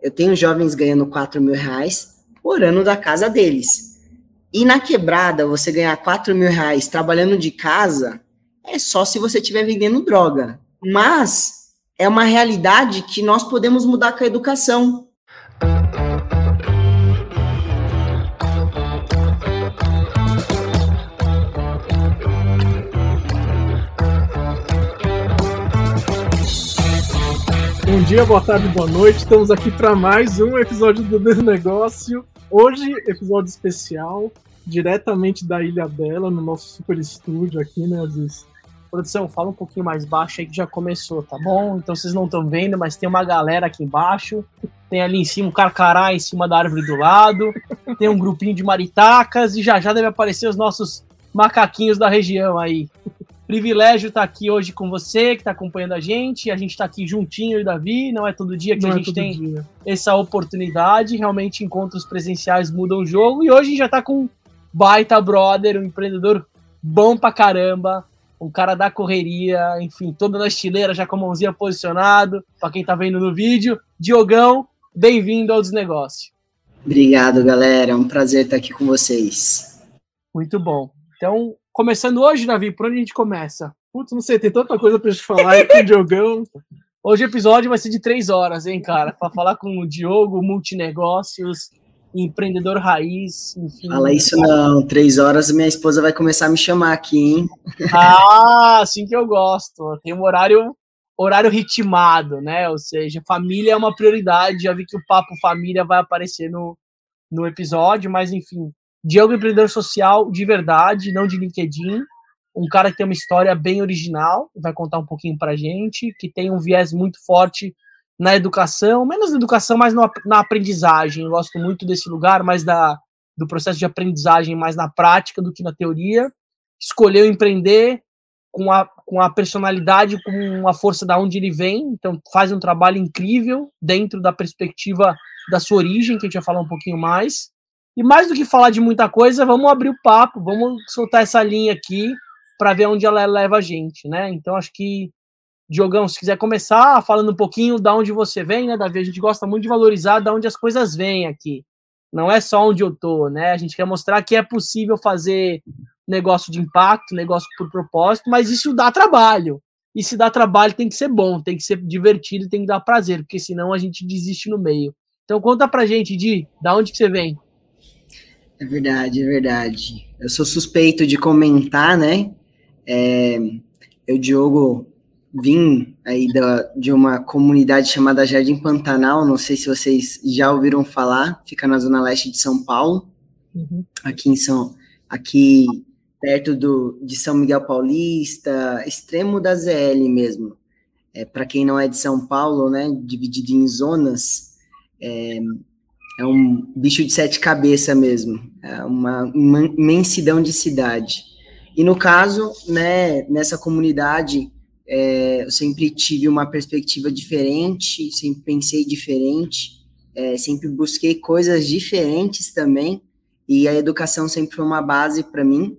Eu tenho jovens ganhando 4 mil reais por ano da casa deles. E na quebrada, você ganhar 4 mil reais trabalhando de casa é só se você estiver vendendo droga. Mas é uma realidade que nós podemos mudar com a educação. Dia, boa tarde, boa noite. Estamos aqui para mais um episódio do Desnegócio. Hoje, episódio especial, diretamente da Ilha Bela, no nosso super estúdio aqui, né, Aziz? Produção, fala um pouquinho mais baixo aí que já começou, tá bom? Então vocês não estão vendo, mas tem uma galera aqui embaixo. Tem ali em cima um carcará em cima da árvore do lado. Tem um grupinho de maritacas e já já deve aparecer os nossos macaquinhos da região aí. Privilégio estar tá aqui hoje com você, que está acompanhando a gente. A gente está aqui juntinho, e Davi. Não é todo dia que Não a é gente é tem dia. essa oportunidade. Realmente, encontros presenciais mudam o jogo. E hoje a gente já está com baita brother, um empreendedor bom pra caramba, um cara da correria, enfim, toda na estileira, já com a mãozinha posicionado. Para quem está vendo no vídeo, Diogão, bem-vindo ao Desnegócio. Obrigado, galera. É um prazer estar aqui com vocês. Muito bom. Então, Começando hoje, Davi, por onde a gente começa? Putz, não sei, tem tanta coisa pra gente falar com o Diogão. Hoje o episódio vai ser de três horas, hein, cara? Pra falar com o Diogo, multinegócios, empreendedor raiz, enfim. Fala isso não, três horas minha esposa vai começar a me chamar aqui, hein? Ah, assim que eu gosto. Tem um horário, horário ritmado, né? Ou seja, família é uma prioridade. Já vi que o papo família vai aparecer no, no episódio, mas enfim, Diogo empreendedor social de verdade, não de LinkedIn. Um cara que tem uma história bem original, vai contar um pouquinho pra gente, que tem um viés muito forte na educação, menos na educação, mas no, na aprendizagem. Eu gosto muito desse lugar, mais da, do processo de aprendizagem, mais na prática do que na teoria. Escolheu empreender com a, com a personalidade, com a força da onde ele vem, então faz um trabalho incrível dentro da perspectiva da sua origem, que a gente vai falar um pouquinho mais. E mais do que falar de muita coisa, vamos abrir o papo, vamos soltar essa linha aqui para ver onde ela leva a gente, né? Então acho que Diogão, se quiser começar falando um pouquinho da onde você vem, né, Davi? A gente gosta muito de valorizar da onde as coisas vêm aqui. Não é só onde eu tô, né? A gente quer mostrar que é possível fazer negócio de impacto, negócio por propósito, mas isso dá trabalho. E se dá trabalho, tem que ser bom, tem que ser divertido, tem que dar prazer, porque senão a gente desiste no meio. Então conta pra gente, Di, da onde que você vem? É verdade, é verdade. Eu sou suspeito de comentar, né? É, eu, Diogo, vim aí da, de uma comunidade chamada Jardim Pantanal, não sei se vocês já ouviram falar, fica na zona leste de São Paulo, uhum. aqui em São, aqui perto do, de São Miguel Paulista, extremo da ZL mesmo. É, Para quem não é de São Paulo, né, dividido em zonas, é, é um bicho de sete cabeças mesmo, é uma, imensidão de cidade. E no caso, né, nessa comunidade, é, eu sempre tive uma perspectiva diferente, sempre pensei diferente, é, sempre busquei coisas diferentes também, e a educação sempre foi uma base para mim.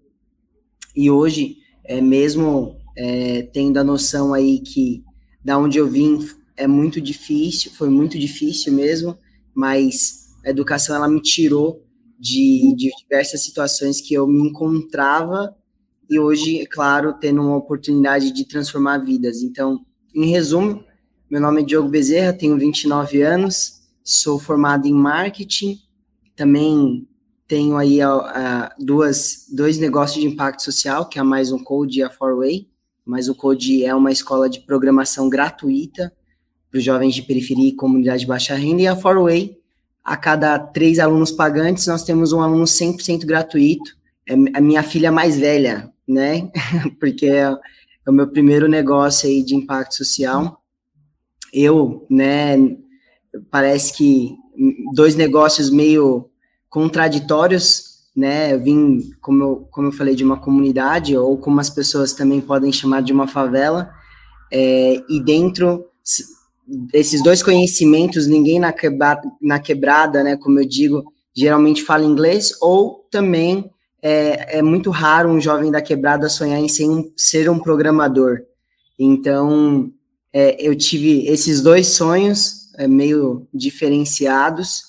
E hoje, é, mesmo é, tendo a noção aí que da onde eu vim é muito difícil, foi muito difícil mesmo, mas a educação ela me tirou de, de diversas situações que eu me encontrava e hoje, é claro, tendo uma oportunidade de transformar vidas. Então, em resumo, meu nome é Diogo Bezerra, tenho 29 anos, sou formado em marketing, também tenho aí a, a, duas, dois negócios de impacto social, que é a Mais Um Code e a Forway. Mais Um Code é uma escola de programação gratuita para os jovens de periferia e comunidade de baixa renda, e a Forway a cada três alunos pagantes, nós temos um aluno 100% gratuito. É a minha filha mais velha, né? Porque é, é, o meu primeiro negócio aí de impacto social. Eu, né, parece que dois negócios meio contraditórios, né? Eu vim, como eu, como eu falei, de uma comunidade, ou como as pessoas também podem chamar de uma favela, é, e dentro esses dois conhecimentos, ninguém na quebrada, na quebrada, né, como eu digo, geralmente fala inglês, ou também é, é muito raro um jovem da quebrada sonhar em ser um, ser um programador. Então, é, eu tive esses dois sonhos, é, meio diferenciados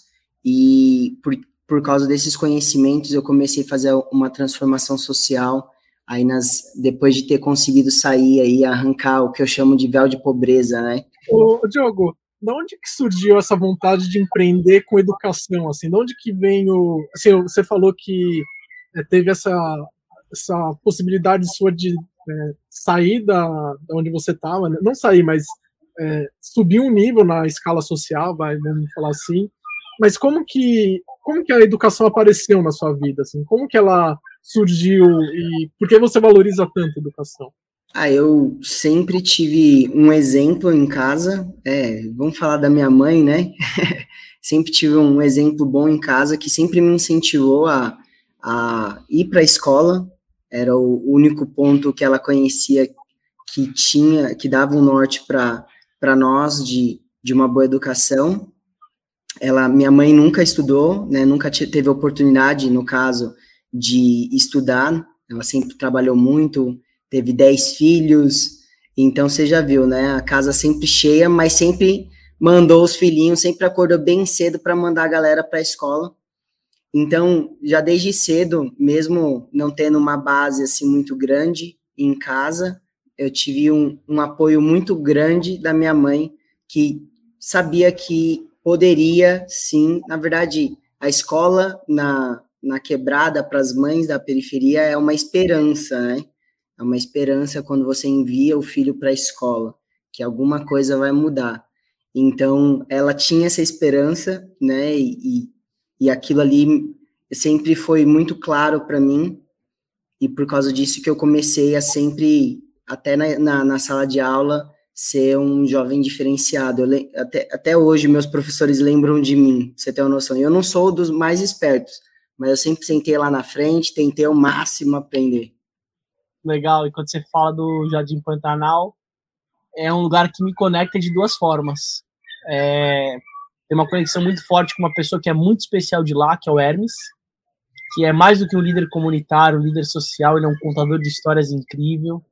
e por, por causa desses conhecimentos eu comecei a fazer uma transformação social aí nas depois de ter conseguido sair aí arrancar o que eu chamo de véu de pobreza, né? Ô, Diogo, de onde que surgiu essa vontade de empreender com educação? Assim, de onde que vem o. Assim, você falou que é, teve essa, essa possibilidade sua de é, sair da, da onde você estava, né? não sair, mas é, subir um nível na escala social, vai, vamos falar assim. Mas como que como que a educação apareceu na sua vida? Assim, como que ela surgiu e por que você valoriza tanto a educação? Ah, eu sempre tive um exemplo em casa. É, vamos falar da minha mãe, né? sempre tive um exemplo bom em casa que sempre me incentivou a, a ir para a escola. Era o único ponto que ela conhecia que tinha, que dava um norte para nós de, de uma boa educação. Ela, minha mãe nunca estudou, né? Nunca teve oportunidade, no caso, de estudar. Ela sempre trabalhou muito teve dez filhos, então você já viu, né? A casa sempre cheia, mas sempre mandou os filhinhos, sempre acordou bem cedo para mandar a galera para a escola. Então, já desde cedo, mesmo não tendo uma base assim muito grande em casa, eu tive um, um apoio muito grande da minha mãe, que sabia que poderia, sim, na verdade, a escola na, na quebrada para as mães da periferia é uma esperança, né? É uma esperança quando você envia o filho para a escola, que alguma coisa vai mudar. Então, ela tinha essa esperança, né, e, e aquilo ali sempre foi muito claro para mim, e por causa disso que eu comecei a sempre, até na, na, na sala de aula, ser um jovem diferenciado. Eu, até, até hoje, meus professores lembram de mim, você tem uma noção. Eu não sou dos mais espertos, mas eu sempre sentei lá na frente, tentei ao máximo aprender legal. E quando você fala do Jardim Pantanal, é um lugar que me conecta de duas formas. É, tem uma conexão muito forte com uma pessoa que é muito especial de lá, que é o Hermes, que é mais do que um líder comunitário, um líder social, ele é um contador de histórias incrível,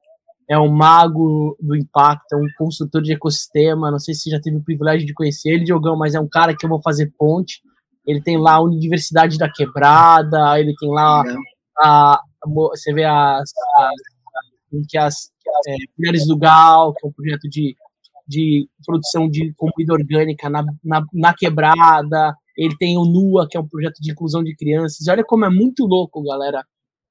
é um mago do impacto, é um construtor de ecossistema, não sei se você já teve o privilégio de conhecer ele, Diogão, mas é um cara que eu vou fazer ponte, ele tem lá a Universidade da Quebrada, ele tem lá a, você vê as, as que as é, Mulheres do Gal, que é um projeto de, de produção de comida orgânica na, na, na, quebrada, ele tem o NUA, que é um projeto de inclusão de crianças, olha como é muito louco, galera,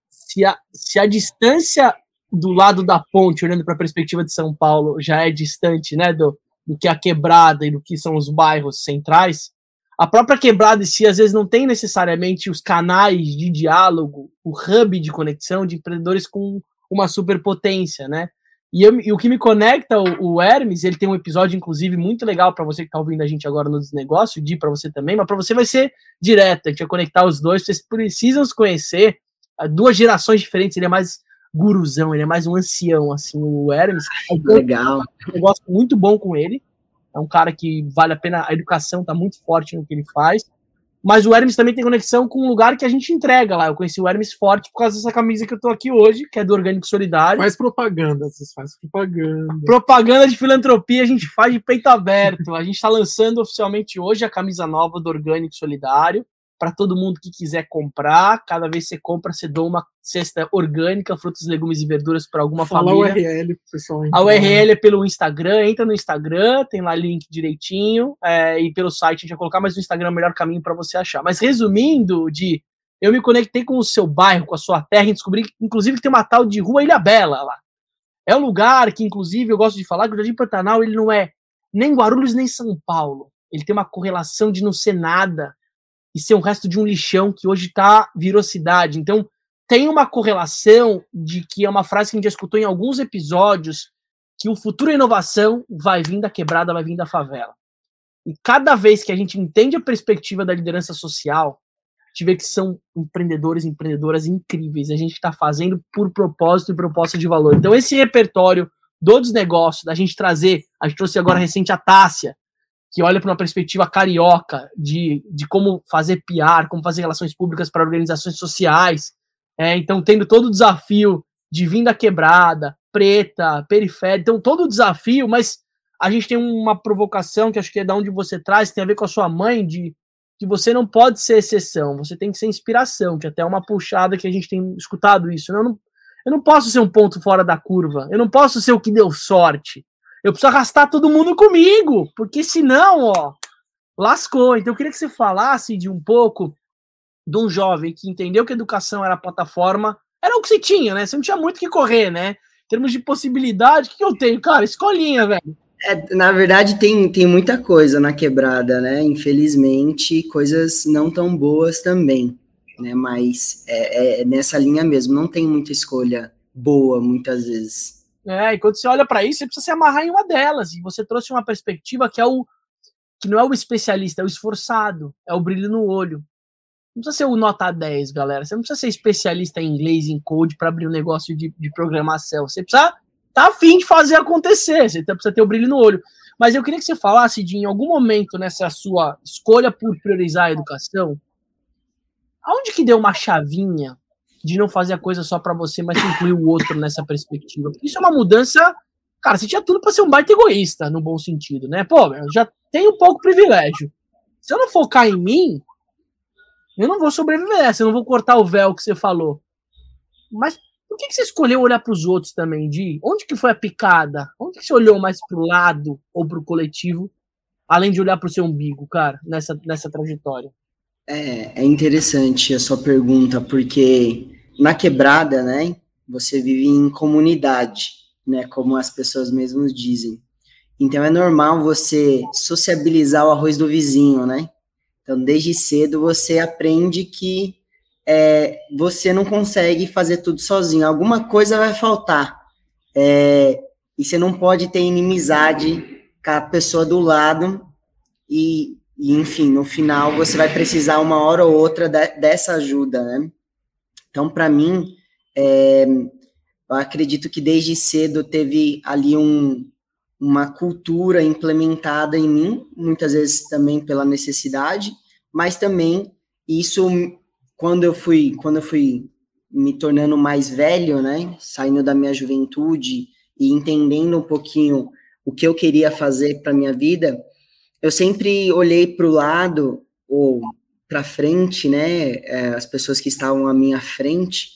se a, se a distância do lado da ponte, olhando para a perspectiva de São Paulo, já é distante, né, do, do que a quebrada e do que são os bairros centrais, a própria quebrada em si, às vezes, não tem necessariamente os canais de diálogo, o hub de conexão de empreendedores com uma superpotência, né? E, eu, e o que me conecta, o, o, Hermes, ele tem um episódio, inclusive, muito legal para você que está ouvindo a gente agora no desnegócio, de para você também, mas para você vai ser direto, a gente vai conectar os dois, vocês precisam se conhecer, duas gerações diferentes, ele é mais guruzão, ele é mais um ancião, assim, o Hermes. Legal. Eu gosto muito bom com ele, é um cara que vale a pena, a educação está muito forte no que ele faz. Mas o Hermes também tem conexão com um lugar que a gente entrega lá. Eu conheci o Hermes forte por causa dessa camisa que eu tô aqui hoje, que é do Orgânico Solidário. Faz propaganda, vocês fazem propaganda. Propaganda de filantropia a gente faz de peito aberto. A gente está lançando oficialmente hoje a camisa nova do Orgânico Solidário para todo mundo que quiser comprar. Cada vez que você compra, você doa uma cesta orgânica, frutas, legumes e verduras para alguma Fala família. a URL, pessoal. A URL é pelo Instagram, entra no Instagram, tem lá link direitinho, é, e pelo site a gente vai colocar, mas o Instagram é o melhor caminho para você achar. Mas resumindo, de eu me conectei com o seu bairro, com a sua terra, e descobri, inclusive, que tem uma tal de Rua Ilha Bela lá. É um lugar que, inclusive, eu gosto de falar que o Jardim Pantanal ele não é nem Guarulhos nem São Paulo. Ele tem uma correlação de não ser nada e ser um resto de um lixão que hoje tá virou cidade. Então, tem uma correlação de que é uma frase que a gente já escutou em alguns episódios, que o futuro inovação vai vir da quebrada, vai vir da favela. E cada vez que a gente entende a perspectiva da liderança social, a gente vê que são empreendedores e empreendedoras incríveis. A gente está fazendo por propósito e proposta de valor. Então, esse repertório dos negócios, da gente trazer, a gente trouxe agora recente a Tássia, que olha para uma perspectiva carioca de, de como fazer PR, como fazer relações públicas para organizações sociais. É, então, tendo todo o desafio de vinda quebrada, preta, periférica, então todo o desafio, mas a gente tem uma provocação que acho que é da onde você traz, tem a ver com a sua mãe, de que você não pode ser exceção, você tem que ser inspiração, que até é uma puxada que a gente tem escutado isso. Eu não, eu não posso ser um ponto fora da curva, eu não posso ser o que deu sorte. Eu preciso arrastar todo mundo comigo, porque senão, ó, lascou. Então eu queria que você falasse de um pouco de um jovem que entendeu que educação era plataforma, era o que você tinha, né? Você não tinha muito que correr, né? Em termos de possibilidade, o que eu tenho? Cara, escolinha, velho. É, na verdade, tem, tem muita coisa na quebrada, né? Infelizmente, coisas não tão boas também, né? Mas é, é nessa linha mesmo, não tem muita escolha boa, muitas vezes. É, e quando você olha para isso, você precisa se amarrar em uma delas. E você trouxe uma perspectiva que é o que não é o especialista, é o esforçado, é o brilho no olho. Não precisa ser o nota 10, galera. Você não precisa ser especialista em inglês, em code, para abrir um negócio de, de programação. Você precisa tá afim de fazer acontecer, você precisa ter o brilho no olho. Mas eu queria que você falasse de, em algum momento nessa sua escolha por priorizar a educação, aonde que deu uma chavinha de não fazer a coisa só para você, mas incluir o outro nessa perspectiva? Isso é uma mudança. Cara, você tinha tudo para ser um baita egoísta, no bom sentido, né? Pô, eu já tenho um pouco privilégio. Se eu não focar em mim, eu não vou sobreviver, se eu não vou cortar o véu que você falou. Mas por que, que você escolheu olhar para os outros também, Di? Onde que foi a picada? Onde que você olhou mais para o lado ou para o coletivo, além de olhar para o seu umbigo, cara, nessa, nessa trajetória? É, é interessante a sua pergunta, porque na quebrada, né, você vive em comunidade, né, como as pessoas mesmas dizem. Então é normal você sociabilizar o arroz do vizinho, né? Então desde cedo você aprende que é, você não consegue fazer tudo sozinho. Alguma coisa vai faltar. É, e você não pode ter inimizade com a pessoa do lado. E, e, enfim, no final você vai precisar uma hora ou outra de, dessa ajuda, né? Então, para mim, é, eu acredito que desde cedo teve ali um, uma cultura implementada em mim, muitas vezes também pela necessidade, mas também isso quando eu fui, quando eu fui me tornando mais velho, né, saindo da minha juventude e entendendo um pouquinho o que eu queria fazer para minha vida, eu sempre olhei para o lado ou para frente, né, é, as pessoas que estavam à minha frente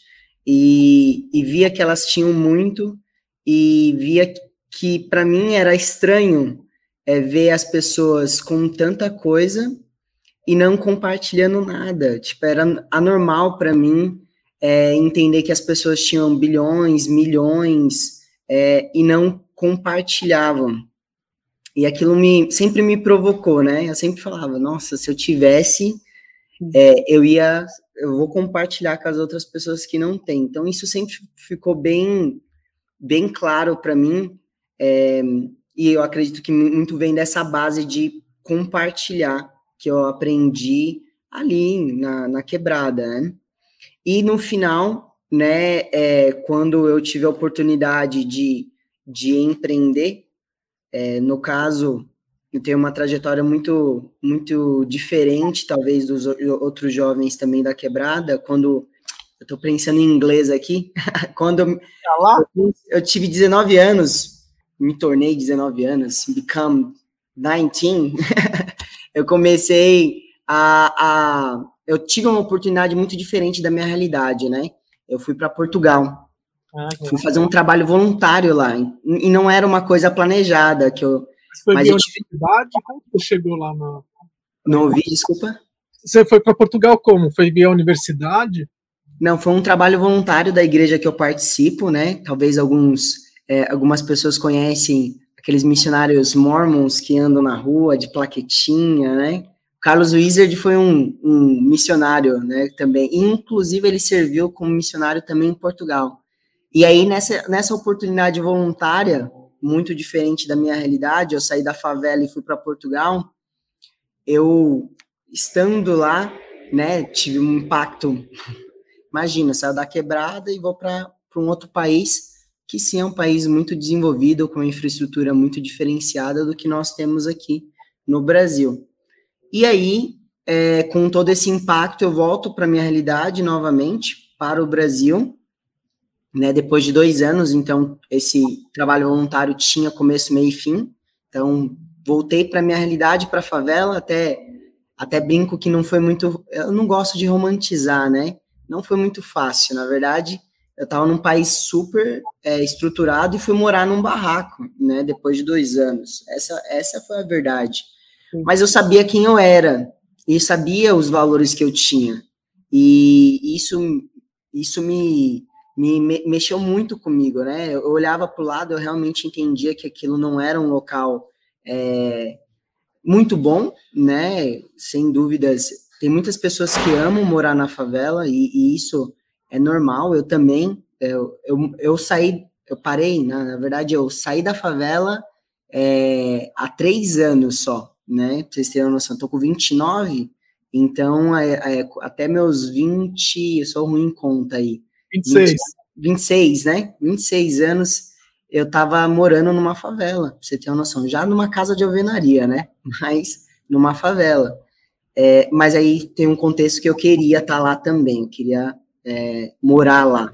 e, e via que elas tinham muito e via que para mim era estranho é, ver as pessoas com tanta coisa e não compartilhando nada. Tipo, era anormal para mim é, entender que as pessoas tinham bilhões, milhões é, e não compartilhavam. E aquilo me sempre me provocou, né? Eu sempre falava, nossa, se eu tivesse, é, eu ia, eu vou compartilhar com as outras pessoas que não têm. Então isso sempre ficou bem, bem claro para mim. É, e eu acredito que muito vem dessa base de compartilhar que eu aprendi ali na, na quebrada, né? E no final, né, é, quando eu tive a oportunidade de, de empreender, é, no caso, eu tenho uma trajetória muito, muito diferente, talvez, dos outros jovens também da quebrada, quando eu estou pensando em inglês aqui, quando tá eu, eu tive 19 anos, me tornei 19 anos, become 19, eu comecei a, a, Eu tive uma oportunidade muito diferente da minha realidade, né? Eu fui para Portugal. Ah, fui fazer um trabalho voluntário lá. E não era uma coisa planejada. que eu. Você foi universidade? Como você chegou lá na. Não ouvi, desculpa. Você foi para Portugal como? Foi via universidade? Não, foi um trabalho voluntário da igreja que eu participo, né? Talvez alguns, é, algumas pessoas conhecem aqueles missionários mormons que andam na rua de plaquetinha, né? Carlos Wizard foi um, um, missionário, né, também. Inclusive, ele serviu como missionário também em Portugal. E aí, nessa, nessa oportunidade voluntária, muito diferente da minha realidade, eu saí da favela e fui para Portugal, eu, estando lá, né, tive um impacto. Imagina, saio da quebrada e vou para um outro país que sim é um país muito desenvolvido, com uma infraestrutura muito diferenciada do que nós temos aqui no Brasil. E aí, é, com todo esse impacto, eu volto para minha realidade novamente, para o Brasil, né, depois de dois anos, então, esse trabalho voluntário tinha começo, meio e fim, Então, voltei para minha realidade, para a favela, até até brinco que não foi muito, eu não gosto de romantizar, né? Não foi muito fácil, na verdade. Eu estava num país super é, estruturado e fui morar num barraco, né? Depois de dois anos. Essa essa foi a verdade. Mas eu sabia quem eu era e sabia os valores que eu tinha. E isso isso me me, mexeu muito comigo, né? Eu olhava para o lado, eu realmente entendia que aquilo não era um local é, muito bom, né? Sem dúvidas, tem muitas pessoas que amam morar na favela e, e isso é normal. Eu também, eu, eu, eu saí, eu parei, na, na verdade, eu saí da favela é, há três anos só, né? Pra vocês terem noção, tô com 29, então é, é, até meus 20, eu sou ruim em conta aí. 26. 20, 26, né? 26 anos eu tava morando numa favela, pra você ter uma noção, já numa casa de alvenaria, né? Mas numa favela. É, mas aí tem um contexto que eu queria estar tá lá também, eu queria é, morar lá.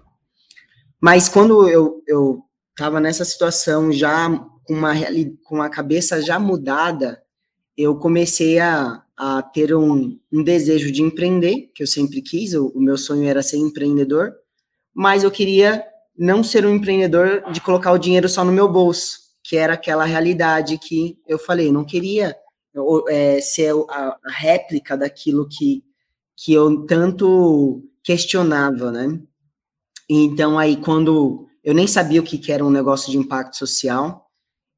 Mas quando eu, eu tava nessa situação já com uma, com uma cabeça já mudada, eu comecei a, a ter um, um desejo de empreender, que eu sempre quis, o, o meu sonho era ser empreendedor, mas eu queria não ser um empreendedor de colocar o dinheiro só no meu bolso, que era aquela realidade que eu falei, não queria é, ser a, a, réplica daquilo que, que eu tanto questionava, né? Então, aí, quando eu nem sabia o que, era um negócio de impacto social,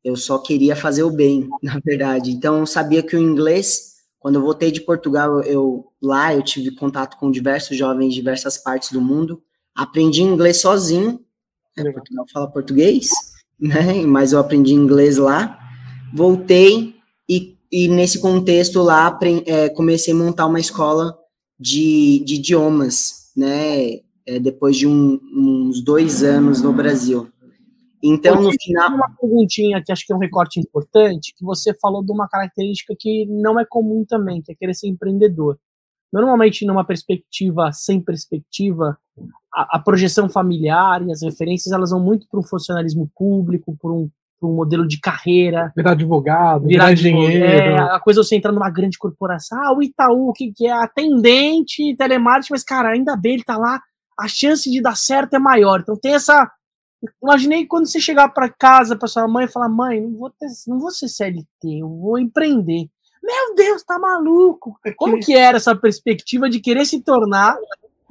eu só queria fazer o bem, na verdade. Então, eu sabia que o inglês, quando eu voltei de Portugal, eu lá eu tive contato com diversos jovens de diversas partes do mundo, aprendi inglês sozinho, né, Portugal fala português, né? Mas eu aprendi inglês lá. Voltei e, e nesse contexto lá é, comecei a montar uma escola de, de idiomas, né? É, depois de um, uns dois anos no Brasil. Então, no final. Uma perguntinha que acho que é um recorte importante, que você falou de uma característica que não é comum também, que é querer ser empreendedor. Normalmente, numa perspectiva sem perspectiva, a, a, projeção familiar e as referências elas vão muito para um funcionalismo público, por um, um modelo de carreira. Virar advogado, virar, virar engenheiro. É, a coisa você entrar numa grande corporação, ah, o Itaú, que, que é? Atendente, telemarketing, mas, cara, ainda bem, ele tá lá, a chance de dar certo é maior. Então tem essa. Imaginei quando você chegar para casa para sua mãe e falar: mãe, não vou, ter, não vou ser CLT, eu vou empreender. Meu Deus, tá maluco? Como que era essa perspectiva de querer se tornar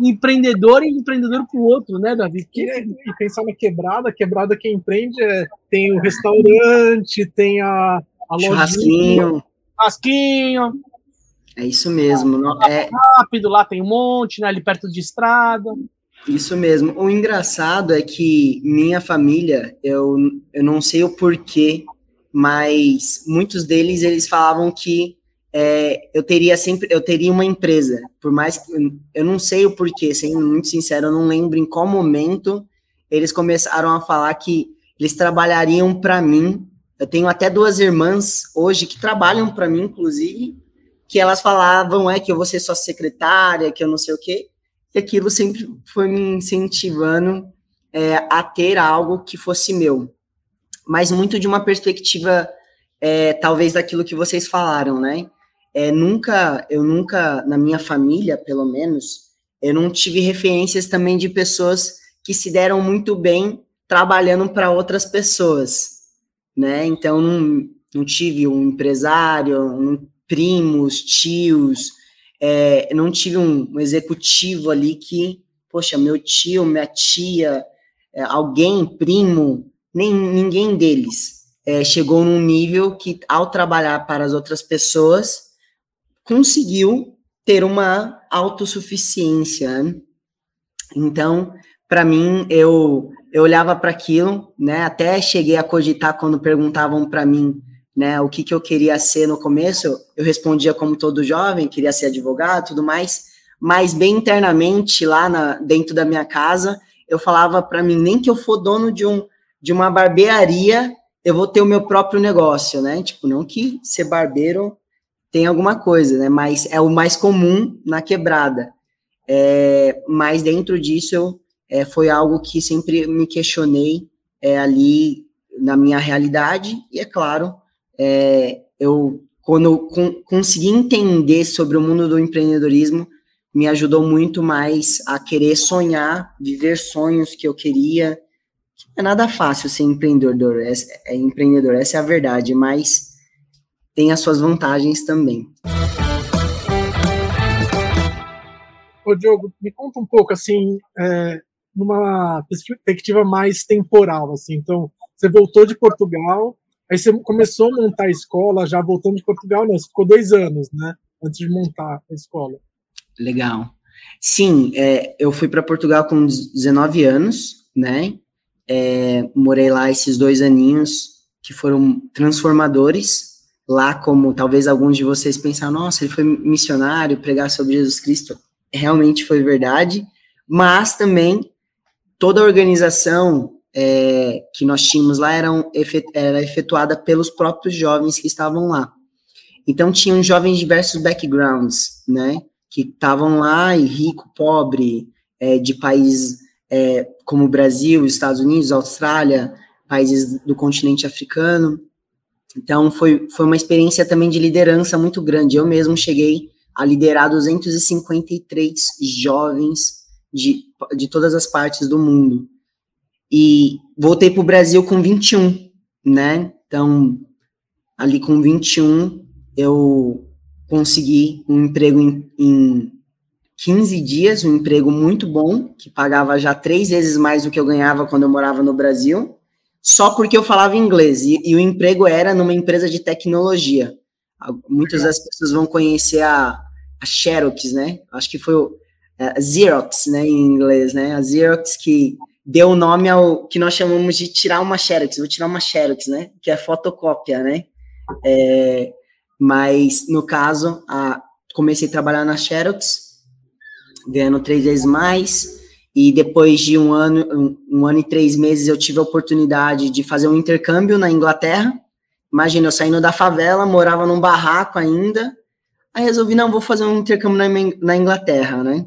empreendedor e empreendedor com o outro, né, Davi? E, e pensar na quebrada, quebrada quem empreende é, tem o restaurante, tem a, a Churrasquinho. Churrasquinho. É isso mesmo. Não, é... Rápido, lá tem um monte, né, ali perto de estrada. Isso mesmo. O engraçado é que minha família, eu, eu não sei o porquê, mas muitos deles, eles falavam que é, eu teria sempre, eu teria uma empresa, por mais que eu não sei o porquê, sendo muito sincero, eu não lembro em qual momento eles começaram a falar que eles trabalhariam para mim. Eu tenho até duas irmãs hoje que trabalham para mim, inclusive, que elas falavam é que eu vou ser sua secretária, que eu não sei o quê. E aquilo sempre foi me incentivando é, a ter algo que fosse meu, mas muito de uma perspectiva é, talvez daquilo que vocês falaram, né? é, nunca, eu nunca, na minha família, pelo menos, eu não tive referências também de pessoas que se deram muito bem trabalhando para outras pessoas, né? Então, não, não tive um empresário, um, primos, tios, é, não tive um, um, executivo ali que, poxa, meu tio, minha tia, é, alguém, primo, nem ninguém deles é, chegou num nível que, ao trabalhar para as outras pessoas, conseguiu ter uma autossuficiência. Então, para mim, eu, eu olhava para aquilo, né? Até cheguei a cogitar quando perguntavam para mim, né, o que, que eu queria ser no começo. Eu respondia como todo jovem, queria ser advogado, tudo mais. Mas bem internamente lá na, dentro da minha casa, eu falava para mim, nem que eu for dono de um de uma barbearia, eu vou ter o meu próprio negócio, né? Tipo, não que ser barbeiro tem alguma coisa, né? Mas é o mais comum na quebrada. É, mas dentro disso eu, é, foi algo que sempre me questionei é, ali na minha realidade e é claro é, eu quando eu con consegui entender sobre o mundo do empreendedorismo, me ajudou muito mais a querer sonhar, viver sonhos que eu queria. É nada fácil ser empreendedor, é, é empreendedor, essa é a verdade, mas tem as suas vantagens também. Ô, Diogo, me conta um pouco, assim, é, numa perspectiva mais temporal, assim. Então, você voltou de Portugal, aí você começou a montar a escola, já voltando de Portugal, né? Você ficou dois anos, né? Antes de montar a escola. Legal. Sim, é, eu fui para Portugal com 19 anos, né? É, morei lá esses dois aninhos que foram transformadores. Lá, como talvez alguns de vocês pensaram, nossa, ele foi missionário, pregar sobre Jesus Cristo. Realmente foi verdade, mas também toda a organização é, que nós tínhamos lá eram, era efetuada pelos próprios jovens que estavam lá. Então, tinham jovens de diversos backgrounds, né? Que estavam lá, e rico, pobre, é, de países é, como o Brasil, Estados Unidos, Austrália, países do continente africano. Então, foi, foi uma experiência também de liderança muito grande. Eu mesmo cheguei a liderar 253 jovens de, de todas as partes do mundo. E voltei para o Brasil com 21, né? Então, ali com 21, eu consegui um emprego em, em 15 dias, um emprego muito bom, que pagava já três vezes mais do que eu ganhava quando eu morava no Brasil, só porque eu falava inglês. E, e o emprego era numa empresa de tecnologia. Muitas das pessoas vão conhecer a, a Xerox, né? Acho que foi o é, Xerox, né, em inglês, né? A Xerox que deu o nome ao que nós chamamos de tirar uma Xerox. Vou tirar uma Xerox, né? Que é fotocópia, né? É, mas, no caso, a, comecei a trabalhar na Xerox, ganhando três vezes mais, e depois de um ano, um, um ano e três meses, eu tive a oportunidade de fazer um intercâmbio na Inglaterra. Imagina, eu saindo da favela, morava num barraco ainda, aí resolvi, não, vou fazer um intercâmbio na, na Inglaterra, né?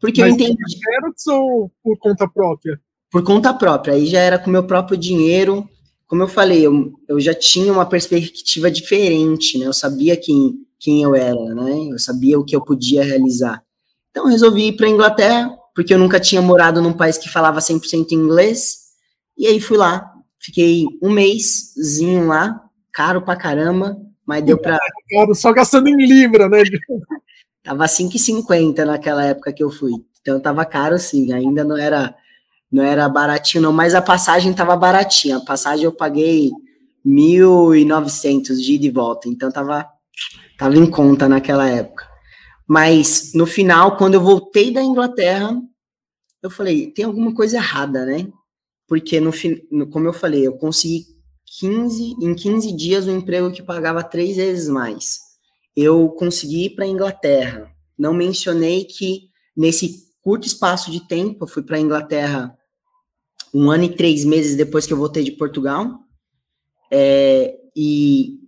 Porque Mas eu entendi. Xerox ou por conta própria? Por conta própria. Aí já era com meu próprio dinheiro. Como eu falei, eu, eu já tinha uma perspectiva diferente, né? Eu sabia quem, quem eu era, né? Eu sabia o que eu podia realizar. Então resolvi ir para a Inglaterra, porque eu nunca tinha morado num país que falava 100% inglês. E aí fui lá. Fiquei um mêszinho lá, caro pra caramba, mas deu para. Só gastando em Libra, né? Tava 5,50 naquela época que eu fui. Então tava caro sim, ainda não era não era baratinho não, mas a passagem tava baratinha. A passagem eu paguei 1.900 de ida e volta, então tava tava em conta naquela época. Mas no final, quando eu voltei da Inglaterra, eu falei, tem alguma coisa errada, né? Porque no, no como eu falei, eu consegui 15 em 15 dias um emprego que pagava três vezes mais eu consegui ir para a Inglaterra. Não mencionei que nesse curto espaço de tempo, eu fui para a Inglaterra um ano e três meses depois que eu voltei de Portugal. É, e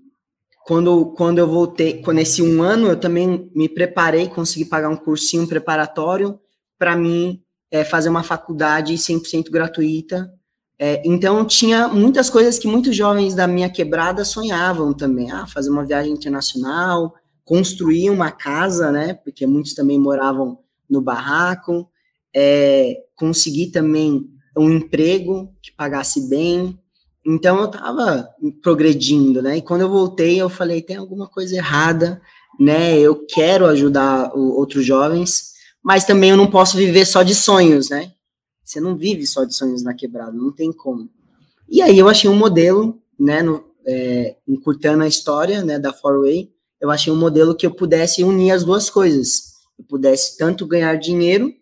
quando, quando eu voltei, nesse um ano, eu também me preparei, consegui pagar um cursinho preparatório para mim é, fazer uma faculdade 100% gratuita. É, então, tinha muitas coisas que muitos jovens da minha quebrada sonhavam também. Ah, fazer uma viagem internacional, construir uma casa, né? Porque muitos também moravam no barraco, é, conseguir também um emprego que pagasse bem. Então eu estava progredindo, né? E quando eu voltei, eu falei: tem alguma coisa errada, né? Eu quero ajudar o, outros jovens, mas também eu não posso viver só de sonhos, né? Você não vive só de sonhos na quebrada, não tem como. E aí eu achei um modelo, né? No, é, encurtando a história, né? Da Four Way, eu achei um modelo que eu pudesse unir as duas coisas. Eu pudesse tanto ganhar dinheiro,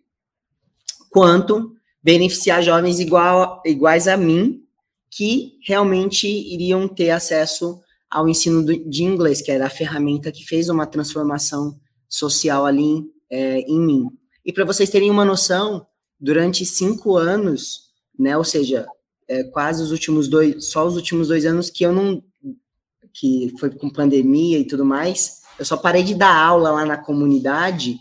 quanto beneficiar jovens igual, iguais a mim, que realmente iriam ter acesso ao ensino de inglês, que era a ferramenta que fez uma transformação social ali é, em mim. E para vocês terem uma noção, durante cinco anos, né, ou seja, é, quase os últimos dois, só os últimos dois anos que eu não que foi com pandemia e tudo mais, eu só parei de dar aula lá na comunidade,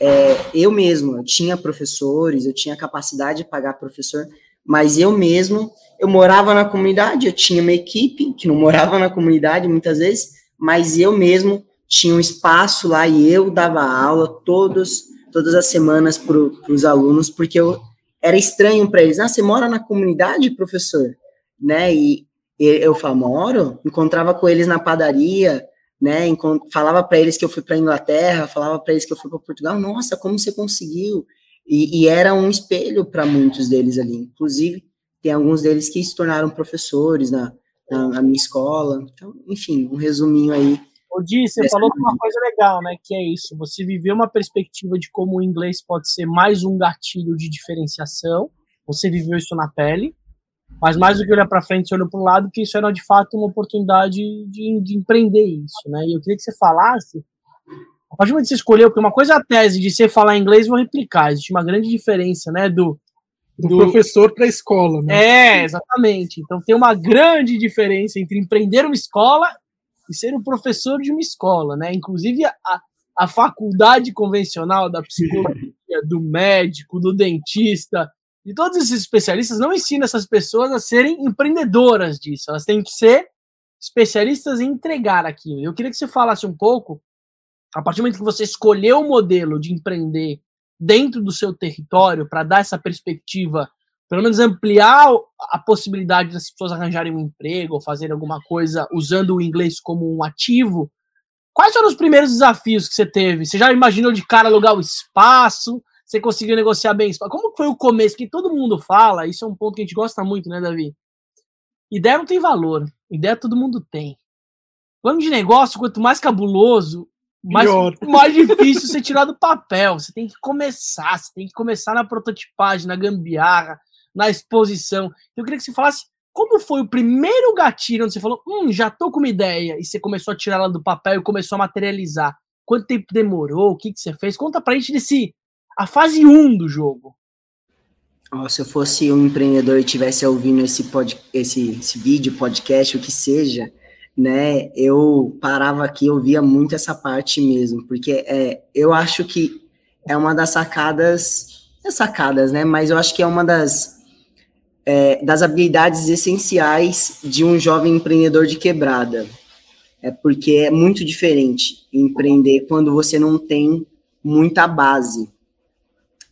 é, eu mesmo, eu tinha professores, eu tinha capacidade de pagar professor, mas eu mesmo, eu morava na comunidade, eu tinha uma equipe que não morava na comunidade muitas vezes, mas eu mesmo tinha um espaço lá e eu dava aula todos, todas as semanas para os alunos, porque eu era estranho para eles. Ah, você mora na comunidade, professor? Né? E, e eu falava, moro, encontrava com eles na padaria, né? Falava para eles que eu fui para Inglaterra, falava para eles que eu fui para Portugal. Nossa, como você conseguiu? E, e era um espelho para muitos deles ali. Inclusive, tem alguns deles que se tornaram professores na, na, na minha escola. Então, enfim, um resuminho aí. O Di, você falou uma coisa legal, né? Que é isso. Você viveu uma perspectiva de como o inglês pode ser mais um gatilho de diferenciação. Você viveu isso na pele. Mas mais do que olhar para frente, você olhou para um lado, que isso era de fato uma oportunidade de, de empreender isso, né? E eu queria que você falasse, a partir do momento que você escolheu, porque uma coisa é a tese de você falar inglês vou replicar, existe uma grande diferença, né, do, do, do professor para a escola, né? É, exatamente. Então tem uma grande diferença entre empreender uma escola e ser o professor de uma escola, né? Inclusive a, a faculdade convencional da psicologia, do médico, do dentista, de todos esses especialistas não ensina essas pessoas a serem empreendedoras disso. Elas têm que ser especialistas em entregar aquilo. Eu queria que você falasse um pouco, a partir do momento que você escolheu o modelo de empreender dentro do seu território para dar essa perspectiva, pelo menos ampliar a possibilidade das pessoas arranjarem um emprego ou fazer alguma coisa usando o inglês como um ativo. Quais foram os primeiros desafios que você teve? Você já imaginou de cara alugar o espaço? você conseguiu negociar bem. Como foi o começo? Que todo mundo fala, isso é um ponto que a gente gosta muito, né, Davi? Ideia não tem valor, ideia todo mundo tem. Plano de negócio, quanto mais cabuloso, mais, mais difícil você tirar do papel. Você tem que começar, você tem que começar na prototipagem, na gambiarra, na exposição. Então, eu queria que você falasse como foi o primeiro gatilho onde você falou, hum, já tô com uma ideia, e você começou a tirar ela do papel e começou a materializar. Quanto tempo demorou? O que, que você fez? Conta pra gente desse, a fase 1 do jogo. Oh, se eu fosse um empreendedor e tivesse ouvindo esse, pod, esse, esse vídeo, podcast, o que seja, né, eu parava aqui e ouvia muito essa parte mesmo, porque é, eu acho que é uma das sacadas, é sacadas, né, mas eu acho que é uma das, é, das habilidades essenciais de um jovem empreendedor de quebrada, é porque é muito diferente empreender quando você não tem muita base,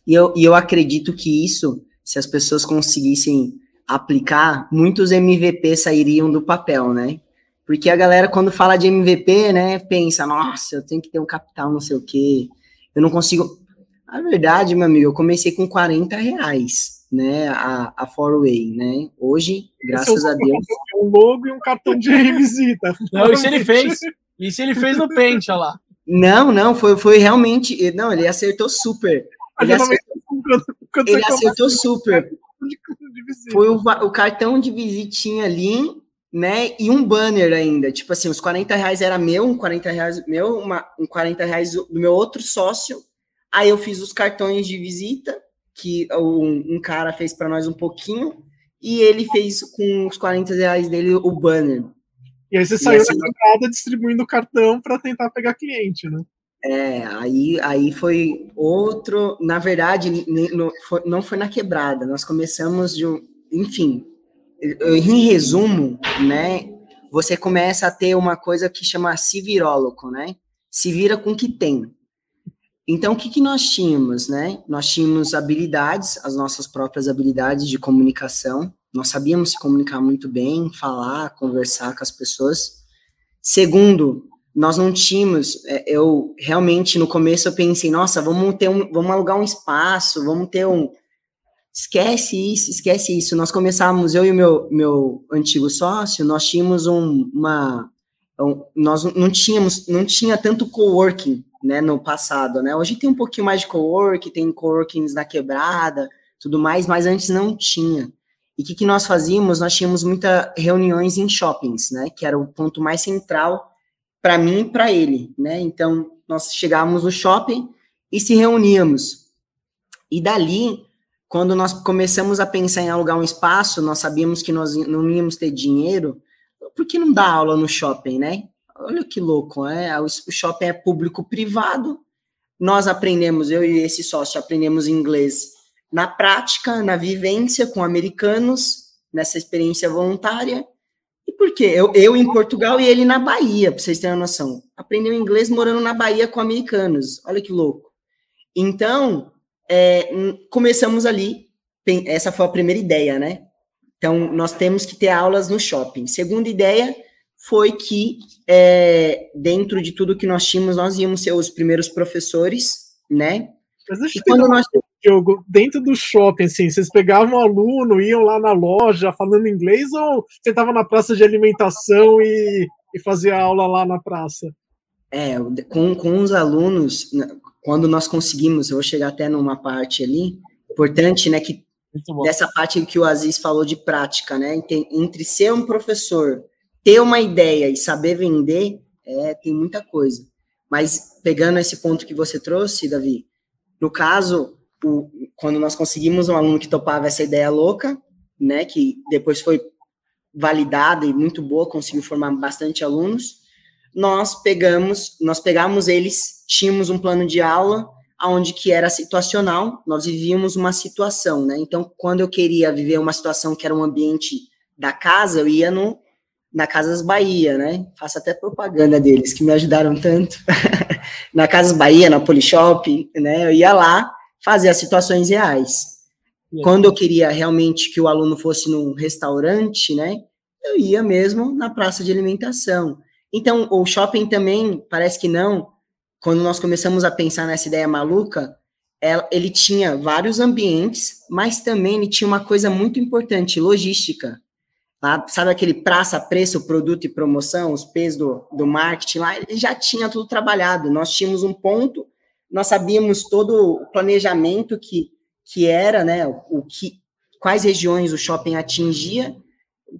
e eu, e eu acredito que isso, se as pessoas conseguissem aplicar, muitos MVP sairiam do papel, né? Porque a galera, quando fala de MVP, né, pensa, nossa, eu tenho que ter um capital, não sei o quê. Eu não consigo. A verdade, meu amigo, eu comecei com 40 reais, né, a, a Forway, né? Hoje, graças a Deus. Um logo e um cartão de visita. Não, isso ele fez. Isso ele fez no Pente, olha lá. Não, não, foi, foi realmente. Não, ele acertou super. Ele acertou, ele acertou super. Foi o, o, cartão de visitinha ali, né? E um banner ainda. Tipo assim, os 40 reais era meu, um 40 reais meu, uma, um 40 reais do meu outro sócio. Aí eu fiz os cartões de visita, que um, um cara fez para nós um pouquinho, e ele fez com os 40 reais dele o banner. E aí você saiu assim, da entrada distribuindo o cartão para tentar pegar cliente, né? É, aí, aí foi outro. Na verdade, não foi na quebrada. Nós começamos de um. Enfim, em resumo, né? Você começa a ter uma coisa que chama se virólogo, né? Se vira com o que tem. Então, o que, que nós tínhamos, né? Nós tínhamos habilidades, as nossas próprias habilidades de comunicação. Nós sabíamos se comunicar muito bem, falar, conversar com as pessoas. Segundo, nós não tínhamos, é, eu realmente no começo eu pensei, nossa, vamos ter um, vamos alugar um espaço, vamos ter um, esquece isso, esquece isso. Nós começamos, eu e o meu, meu antigo sócio, nós tínhamos um, uma, um, nós não tínhamos, não tinha tanto coworking, né, no passado, né, hoje tem um pouquinho mais de coworking, tem coworkings na quebrada, tudo mais, mas antes não tinha. E o que, que nós fazíamos? Nós tínhamos muitas reuniões em shoppings, né, que era o ponto mais central para mim e para ele, né? Então, nós chegávamos no shopping e se reuníamos. E dali, quando nós começamos a pensar em alugar um espaço, nós sabíamos que nós não íamos ter dinheiro, por que não dar aula no shopping, né? Olha que louco, né? O shopping é público-privado, nós aprendemos, eu e esse sócio aprendemos inglês na prática, na vivência com americanos, nessa experiência voluntária. E por quê? Eu, eu em Portugal e ele na Bahia, para vocês terem uma noção. Aprendeu inglês morando na Bahia com americanos. Olha que louco. Então, é, começamos ali. Essa foi a primeira ideia, né? Então, nós temos que ter aulas no shopping. Segunda ideia foi que, é, dentro de tudo que nós tínhamos, nós íamos ser os primeiros professores, né? Mas deixa eu quando nós... jogo dentro do shopping, assim, vocês pegavam um aluno, iam lá na loja falando inglês ou você estava na praça de alimentação e, e fazia aula lá na praça? É, com, com os alunos, quando nós conseguimos, eu vou chegar até numa parte ali, importante, né, que dessa parte que o Aziz falou de prática, né, entre ser um professor, ter uma ideia e saber vender, é, tem muita coisa. Mas pegando esse ponto que você trouxe, Davi, no caso, o, quando nós conseguimos um aluno que topava essa ideia louca, né, que depois foi validada e muito boa, conseguiu formar bastante alunos, nós pegamos, nós pegamos eles, tínhamos um plano de aula aonde que era situacional, nós vivíamos uma situação, né? Então, quando eu queria viver uma situação que era um ambiente da casa, eu ia no na Casas Bahia, né? Faço até propaganda deles, que me ajudaram tanto. na Casas Bahia, na Polishop, né? Eu ia lá fazer as situações reais. Quando eu queria realmente que o aluno fosse num restaurante, né? Eu ia mesmo na praça de alimentação. Então, o shopping também, parece que não, quando nós começamos a pensar nessa ideia maluca, ele tinha vários ambientes, mas também ele tinha uma coisa muito importante, logística. Lá, sabe aquele praça, preço, produto e promoção, os P's do, do marketing lá, ele já tinha tudo trabalhado. Nós tínhamos um ponto, nós sabíamos todo o planejamento que, que era, né, o que, quais regiões o shopping atingia.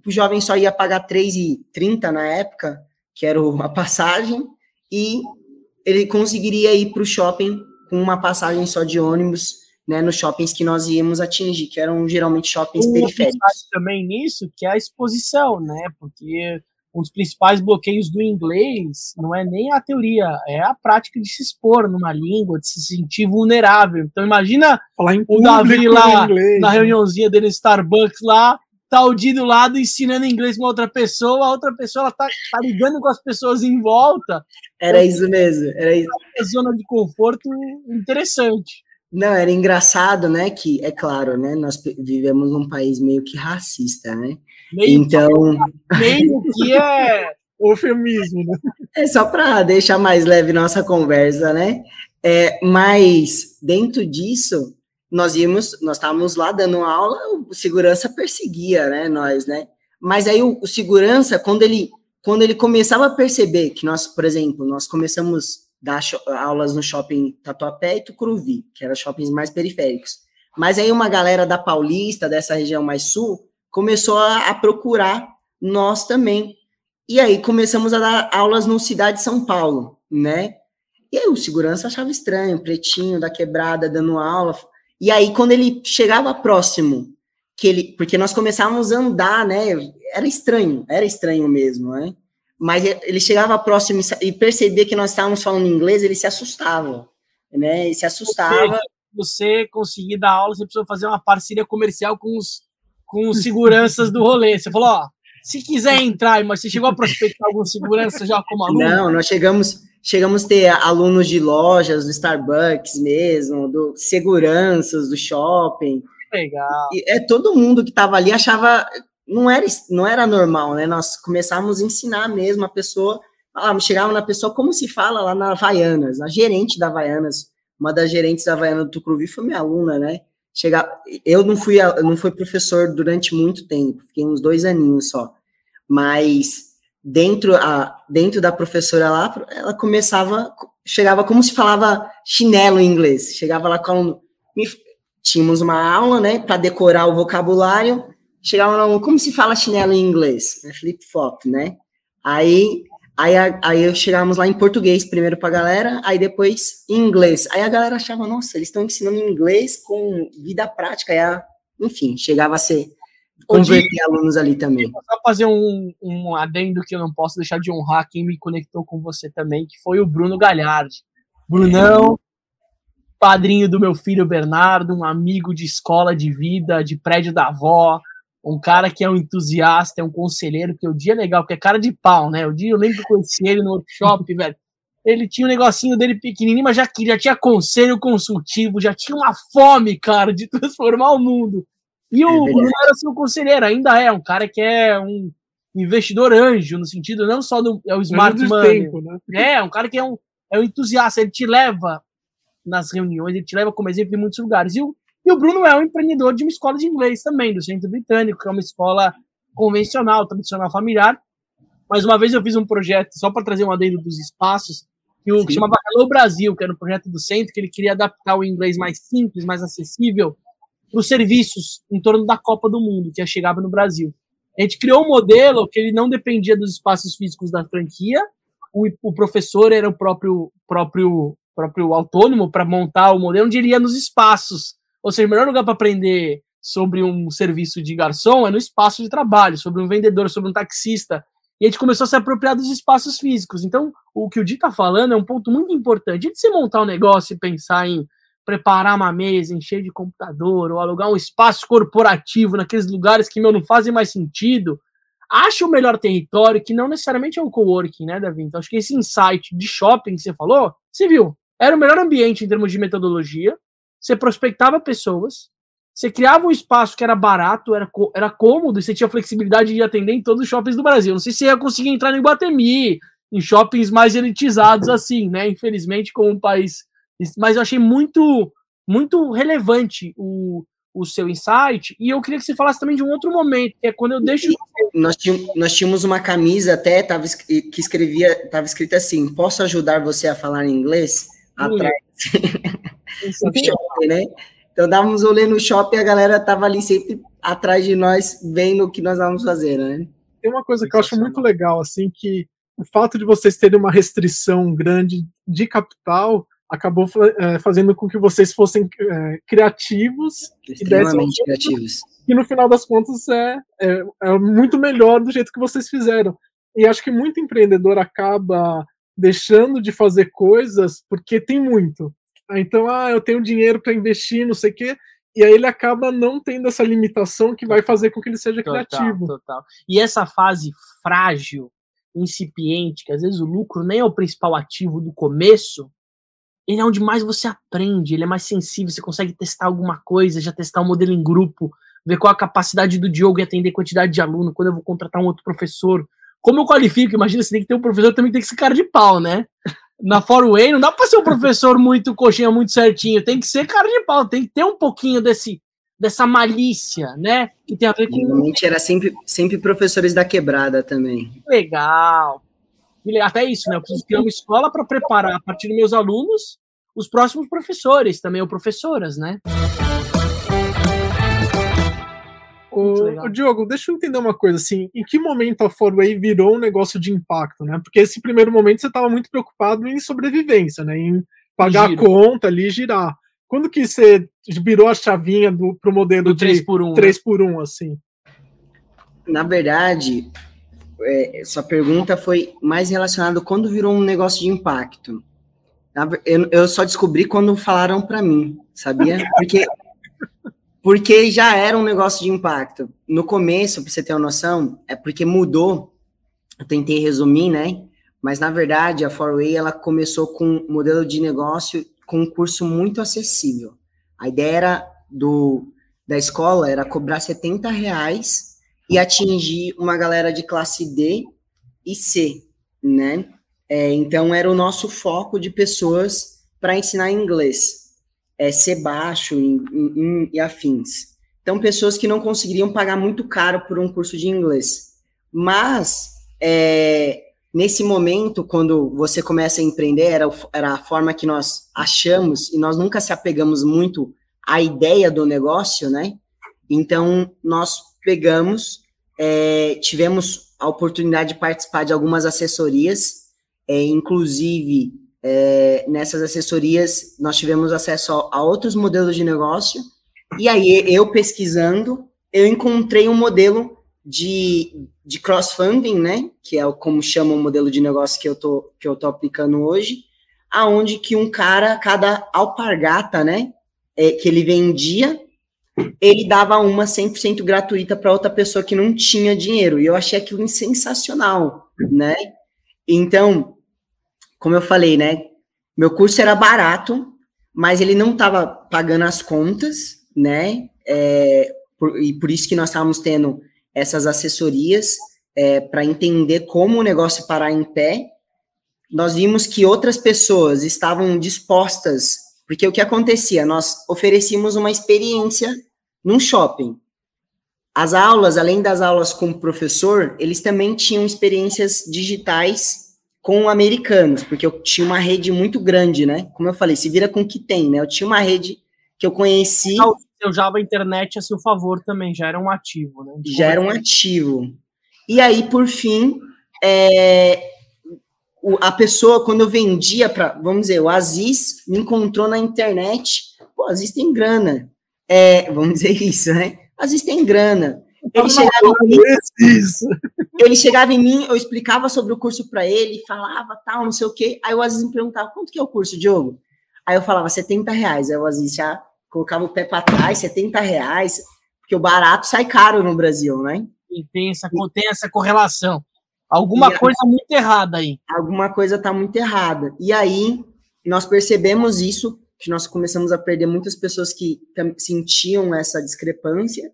O jovem só ia pagar R$3,30 na época, que era a passagem, e ele conseguiria ir para o shopping com uma passagem só de ônibus né, nos shoppings que nós íamos atingir, que eram geralmente shoppings um periféricos. também nisso, que é a exposição, né, porque um dos principais bloqueios do inglês não é nem a teoria, é a prática de se expor numa língua, de se sentir vulnerável. Então imagina o Davi lá inglês, na né? reuniãozinha dele no Starbucks lá, tá o Di do lado ensinando inglês com outra pessoa, a outra pessoa ela tá, tá ligando com as pessoas em volta. Era então, isso mesmo, era isso. Uma zona de conforto interessante. Não, era engraçado, né, que, é claro, né, nós vivemos num país meio que racista, né, meio então... Que, meio que é eufemismo, né? É só para deixar mais leve nossa conversa, né, é, mas dentro disso, nós íamos, nós estávamos lá dando aula, o segurança perseguia, né, nós, né, mas aí o, o segurança, quando ele, quando ele começava a perceber que nós, por exemplo, nós começamos dar aulas no shopping Tatuapé e Tucuruvi, que eram shoppings mais periféricos. Mas aí uma galera da Paulista, dessa região mais sul, começou a, a procurar nós também. E aí começamos a dar aulas no Cidade de São Paulo, né? E aí o segurança achava estranho, pretinho da quebrada dando aula. E aí quando ele chegava próximo, que ele, porque nós começávamos a andar, né? Era estranho, era estranho mesmo, né? mas ele chegava próximo e percebia que nós estávamos falando inglês, ele se assustava, né? Ele se assustava. Você, você conseguir dar aula, você precisou fazer uma parceria comercial com os, com os seguranças do rolê. Você falou, ó, se quiser entrar, mas você chegou a prospectar algum segurança já como aluno? Não, nós chegamos, chegamos a ter alunos de lojas, do Starbucks mesmo, do seguranças do shopping. Legal. E, é todo mundo que estava ali achava não era, não era normal, né? Nós começávamos a ensinar mesmo a pessoa, ah, chegava na pessoa como se fala lá na Havaianas, a gerente da Havaianas, uma das gerentes da Havaiana do Tucuruvi foi minha aluna, né? Chegar, eu não fui, não fui professor durante muito tempo, fiquei uns dois aninhos só, mas dentro, a, dentro da professora lá, ela começava, chegava como se falava chinelo em inglês, chegava lá com, tínhamos uma aula, né, para decorar o vocabulário, chegava no, como se fala chinelo em inglês? É flip-flop, né? Aí, aí, aí chegávamos lá em português primeiro pra galera, aí depois em inglês. Aí a galera achava, nossa, eles estão ensinando inglês com vida prática. Aí, a, enfim, chegava a ser converter alunos ali também. Vou só fazer um, um adendo que eu não posso deixar de honrar quem me conectou com você também, que foi o Bruno Galhardi. Brunão, padrinho do meu filho Bernardo, um amigo de escola de vida, de prédio da avó, um cara que é um entusiasta, é um conselheiro, que o dia é legal, porque é cara de pau, né? O dia eu lembro que eu conheci ele no workshop, velho. Ele tinha um negocinho dele pequenininho, mas já, já tinha conselho consultivo, já tinha uma fome, cara, de transformar o mundo. E o é Bruno era seu conselheiro, ainda é um cara que é um investidor anjo, no sentido não só do é o smart money. Tempo, né? É, um cara que é um, é um entusiasta, ele te leva nas reuniões, ele te leva como exemplo em muitos lugares. E o, e o Bruno é um empreendedor de uma escola de inglês também, do Centro Britânico, que é uma escola convencional, tradicional, familiar. Mais uma vez eu fiz um projeto, só para trazer um adendo dos espaços, que, o, que chamava Hello Brasil, que era um projeto do centro, que ele queria adaptar o inglês mais simples, mais acessível, para os serviços em torno da Copa do Mundo, que chegava no Brasil. A gente criou um modelo que ele não dependia dos espaços físicos da franquia, o, o professor era o próprio, próprio, próprio autônomo para montar o modelo, onde ele ia nos espaços. Ou seja, o melhor lugar para aprender sobre um serviço de garçom é no espaço de trabalho, sobre um vendedor, sobre um taxista. E a gente começou a se apropriar dos espaços físicos. Então, o que o Di está falando é um ponto muito importante. De você montar um negócio e pensar em preparar uma mesa, encher de computador, ou alugar um espaço corporativo naqueles lugares que meu, não fazem mais sentido, acha o melhor território, que não necessariamente é o coworking, né, Davi? Então, acho que esse insight de shopping que você falou, você viu, era o melhor ambiente em termos de metodologia, você prospectava pessoas, você criava um espaço que era barato, era, era cômodo, e você tinha flexibilidade de atender em todos os shoppings do Brasil. Não sei se você ia conseguir entrar no Iguatemi, em shoppings mais elitizados assim, né? Infelizmente, como um país. Mas eu achei muito, muito relevante o, o seu insight. E eu queria que você falasse também de um outro momento, que é quando eu deixo. Nós tínhamos, nós tínhamos uma camisa até tava, que escrevia, estava escrita assim: posso ajudar você a falar inglês? Atrás. né? Então dávamos rolê no shopping e a galera tava ali sempre atrás de nós, vendo o que nós vamos fazer, né? Tem uma coisa que eu acho muito legal, assim, que o fato de vocês terem uma restrição grande de capital acabou é, fazendo com que vocês fossem é, criativos. Extremamente criativos. E no final das contas é, é, é, muito melhor do jeito que vocês fizeram. E acho que muito empreendedor acaba deixando de fazer coisas porque tem muito. Então, ah, eu tenho dinheiro para investir, não sei o quê. E aí ele acaba não tendo essa limitação que vai fazer com que ele seja total, criativo. Total. E essa fase frágil, incipiente, que às vezes o lucro nem é o principal ativo do começo, ele é onde mais você aprende, ele é mais sensível, você consegue testar alguma coisa, já testar um modelo em grupo, ver qual a capacidade do Diogo em atender quantidade de aluno, quando eu vou contratar um outro professor. Como eu qualifico? Imagina, você tem que ter um professor também tem que ser cara de pau, né? Na Forway não dá para ser um professor muito coxinha, muito certinho, tem que ser cara de pau, tem que ter um pouquinho desse dessa malícia, né? Que tem a ver com. Normalmente era sempre, sempre professores da quebrada também. Legal, até isso, né? Eu preciso criar uma escola para preparar, a partir dos meus alunos, os próximos professores também, ou professoras, né? O, Diogo, deixa eu entender uma coisa, assim, em que momento a Forway virou um negócio de impacto, né? Porque esse primeiro momento você estava muito preocupado em sobrevivência, né? Em pagar Giro. a conta ali e girar. Quando que você virou a chavinha do, pro modelo do 3 por 1, 3 né? por 1, assim? Na verdade, é, sua pergunta foi mais relacionada quando virou um negócio de impacto. Eu, eu só descobri quando falaram para mim, sabia? Porque, porque já era um negócio de impacto. No começo, para você ter uma noção, é porque mudou. Eu tentei resumir, né? Mas na verdade, a Forway ela começou com um modelo de negócio com um curso muito acessível. A ideia era do da escola era cobrar 70 reais e atingir uma galera de classe D e C, né? É, então era o nosso foco de pessoas para ensinar inglês, é, ser baixo em, em, e afins. Então pessoas que não conseguiriam pagar muito caro por um curso de inglês. Mas é, nesse momento, quando você começa a empreender, era, era a forma que nós achamos e nós nunca se apegamos muito à ideia do negócio, né? Então nós pegamos, é, tivemos a oportunidade de participar de algumas assessorias, é, inclusive é, nessas assessorias nós tivemos acesso a, a, outros modelos de negócio, e aí eu pesquisando, eu encontrei um modelo de, de cross-funding, né, que é como chama o modelo de negócio que eu tô, que eu tô aplicando hoje, aonde que um cara, cada alpargata, né, é, que ele vendia, ele dava uma 100% gratuita para outra pessoa que não tinha dinheiro. E eu achei aquilo sensacional, né? Então, como eu falei, né? Meu curso era barato, mas ele não estava pagando as contas, né? É, por, e por isso que nós estávamos tendo essas assessorias é, para entender como o negócio parar em pé. Nós vimos que outras pessoas estavam dispostas, porque o que acontecia? Nós oferecíamos uma experiência num shopping. As aulas, além das aulas com o professor, eles também tinham experiências digitais com americanos, porque eu tinha uma rede muito grande, né? Como eu falei, se vira com o que tem, né? Eu tinha uma rede que eu conheci. Eu usava a internet a seu favor também, já era um ativo, né? já era um ativo. E aí, por fim, é, a pessoa, quando eu vendia para, vamos dizer, o Aziz me encontrou na internet, pô, Aziz tem grana. É, vamos dizer isso, né? Vezes tem grana. Ele chegava, em mim, ele chegava em mim, eu explicava sobre o curso para ele, falava tal, não sei o quê. Aí o Aziz me perguntava, quanto que é o curso, Diogo? Aí eu falava, 70 reais. Aí o Aziz já colocava o pé para trás, 70 reais, porque o barato sai caro no Brasil, né? E tem essa, tem essa correlação. Alguma e coisa muito errada aí. Alguma coisa tá muito errada. E aí, nós percebemos isso que nós começamos a perder muitas pessoas que sentiam essa discrepância.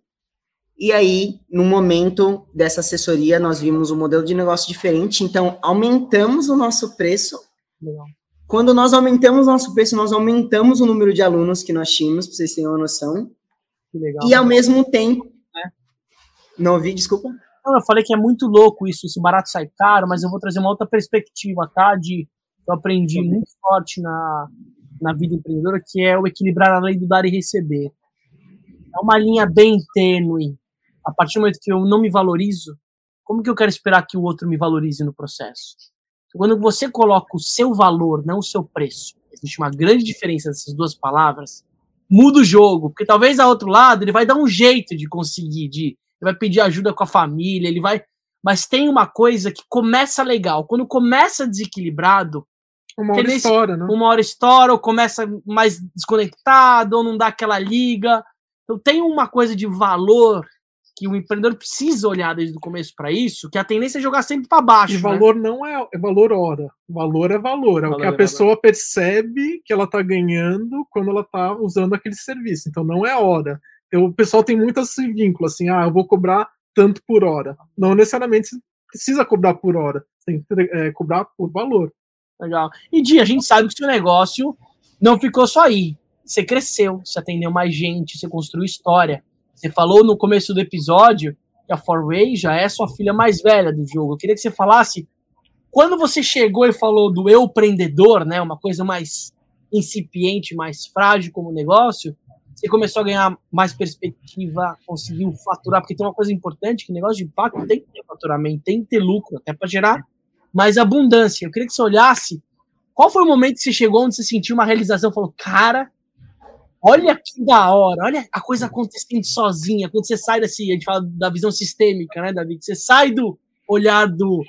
E aí, no momento dessa assessoria, nós vimos um modelo de negócio diferente, então aumentamos o nosso preço. Legal. Quando nós aumentamos o nosso preço, nós aumentamos o número de alunos que nós tínhamos, para vocês terem uma noção. Legal, e ao mesmo tempo. É. Não ouvi, desculpa. Não, eu falei que é muito louco isso, esse barato sai caro, mas eu vou trazer uma outra perspectiva, tá? De eu aprendi muito forte na, na vida empreendedora, que é o equilibrar a lei do dar e receber. É uma linha bem tênue. A partir do momento que eu não me valorizo, como que eu quero esperar que o outro me valorize no processo? Quando você coloca o seu valor, não o seu preço, existe uma grande diferença dessas duas palavras, muda o jogo, porque talvez a outro lado ele vai dar um jeito de conseguir, de, ele vai pedir ajuda com a família, ele vai, mas tem uma coisa que começa legal, quando começa desequilibrado, uma hora estoura, né? Uma hora estoura, ou começa mais desconectado, ou não dá aquela liga. Então tem uma coisa de valor que o empreendedor precisa olhar desde o começo para isso, que a tendência é jogar sempre para baixo. E né? valor não é, é, valor hora. Valor é valor. É valor o que a é pessoa valor. percebe que ela está ganhando quando ela está usando aquele serviço. Então não é hora. Então, o pessoal tem muito esse vínculo, assim, ah, eu vou cobrar tanto por hora. Não necessariamente precisa cobrar por hora. Tem que é, cobrar por valor. Legal. E Di, a gente sabe que seu negócio não ficou só aí. Você cresceu, você atendeu mais gente, você construiu história. Você falou no começo do episódio que a Forway já é sua filha mais velha do jogo. Eu queria que você falasse quando você chegou e falou do eu empreendedor, né, uma coisa mais incipiente, mais frágil como negócio, você começou a ganhar mais perspectiva, conseguiu faturar, porque tem uma coisa importante, que negócio de impacto tem que ter faturamento, tem que ter lucro, até para gerar mais abundância. Eu queria que você olhasse qual foi o momento que você chegou onde você sentiu uma realização, falou, cara, olha que da hora, olha a coisa acontecendo sozinha, quando você sai desse, a gente fala da visão sistêmica, né, David? Você sai do olhar do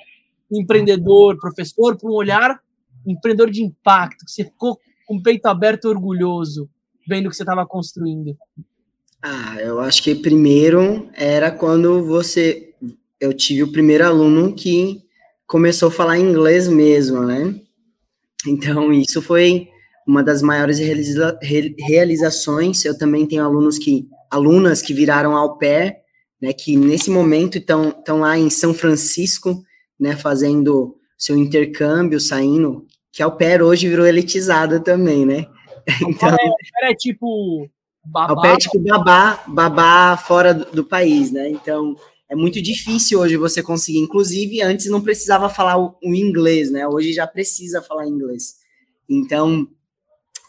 empreendedor, professor, para um olhar empreendedor de impacto, que você ficou com o peito aberto orgulhoso, vendo o que você estava construindo. Ah, eu acho que primeiro era quando você. Eu tive o primeiro aluno que começou a falar inglês mesmo, né? Então, isso foi uma das maiores realiza realizações. Eu também tenho alunos que, alunas que viraram ao pé, né, que nesse momento estão, estão lá em São Francisco, né, fazendo seu intercâmbio, saindo, que ao pé hoje virou elitizada também, né? Então, é, é tipo babá. Ao pé é tipo babá, babá fora do, do país, né? Então, é muito difícil hoje você conseguir. Inclusive, antes não precisava falar o, o inglês, né? Hoje já precisa falar inglês. Então,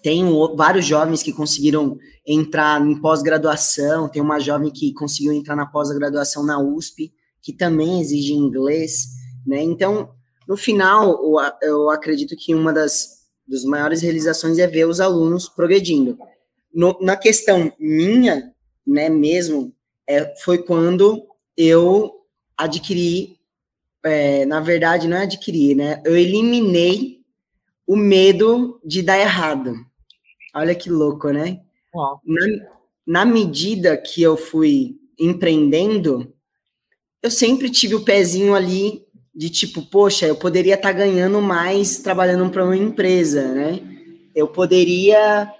tem vários jovens que conseguiram entrar em pós-graduação. Tem uma jovem que conseguiu entrar na pós-graduação na USP, que também exige inglês, né? Então, no final, eu acredito que uma das, das maiores realizações é ver os alunos progredindo. No, na questão minha, né, mesmo, é, foi quando eu adquiri, é, na verdade, não é adquiri, né? Eu eliminei o medo de dar errado. Olha que louco, né? Na, na medida que eu fui empreendendo, eu sempre tive o pezinho ali de tipo, poxa, eu poderia estar tá ganhando mais trabalhando para uma empresa, né? Eu poderia.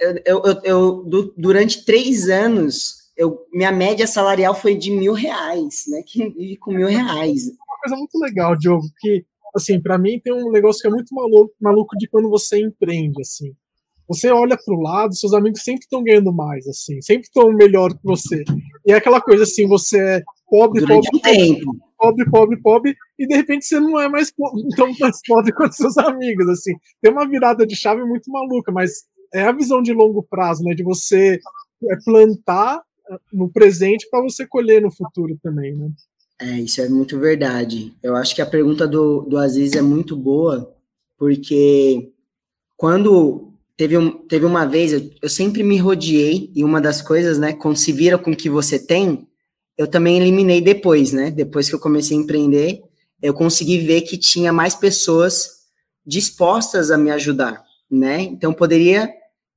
Eu, eu, eu, eu, durante três anos, eu, minha média salarial foi de mil reais, né? Que vive com mil reais. Uma coisa muito legal, Diogo, que, assim, para mim tem um negócio que é muito maluco, maluco de quando você empreende, assim. Você olha para o lado, seus amigos sempre estão ganhando mais, assim, sempre estão melhor que você. E é aquela coisa assim, você é pobre, Durante pobre, pobre, pobre, pobre, pobre, e de repente você não é mais pobre, tão mais pobre quanto seus amigos, assim. Tem uma virada de chave muito maluca, mas é a visão de longo prazo, né? De você é, plantar no presente para você colher no futuro também, né? É, isso é muito verdade. Eu acho que a pergunta do, do Aziz é muito boa, porque quando teve, um, teve uma vez, eu, eu sempre me rodeei, e uma das coisas, né, quando se vira com o que você tem, eu também eliminei depois, né? Depois que eu comecei a empreender, eu consegui ver que tinha mais pessoas dispostas a me ajudar, né? Então, poderia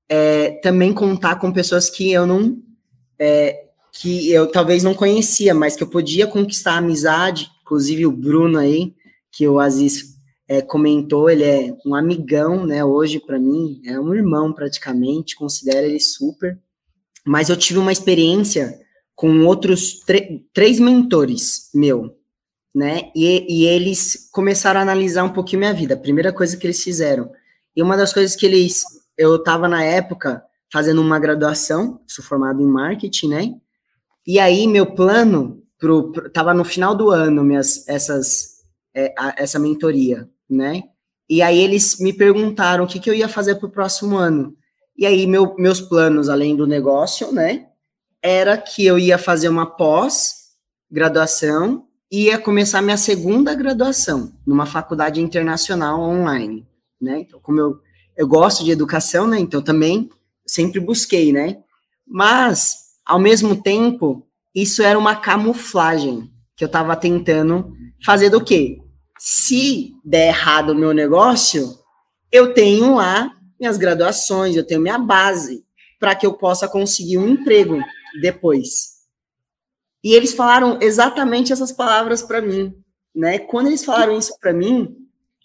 é, também contar com pessoas que eu não é, que eu talvez não conhecia, mas que eu podia conquistar a amizade, inclusive o Bruno aí, que o Aziz é, comentou, ele é um amigão, né, hoje para mim, é um irmão praticamente, considero ele super, mas eu tive uma experiência com outros três mentores meu, né, e, e eles começaram a analisar um pouquinho minha vida, a primeira coisa que eles fizeram, e uma das coisas que eles, eu estava na época, fazendo uma graduação, sou formado em marketing, né? E aí meu plano pro, pro tava no final do ano minhas essas é, a, essa mentoria, né? E aí eles me perguntaram o que, que eu ia fazer para o próximo ano. E aí meu, meus planos, além do negócio, né, era que eu ia fazer uma pós graduação e ia começar minha segunda graduação numa faculdade internacional online, né? Então, como eu, eu gosto de educação, né? Então também sempre busquei, né? Mas, ao mesmo tempo, isso era uma camuflagem que eu estava tentando fazer do quê? Se der errado o meu negócio, eu tenho lá minhas graduações, eu tenho minha base para que eu possa conseguir um emprego depois. E eles falaram exatamente essas palavras para mim, né? Quando eles falaram isso para mim,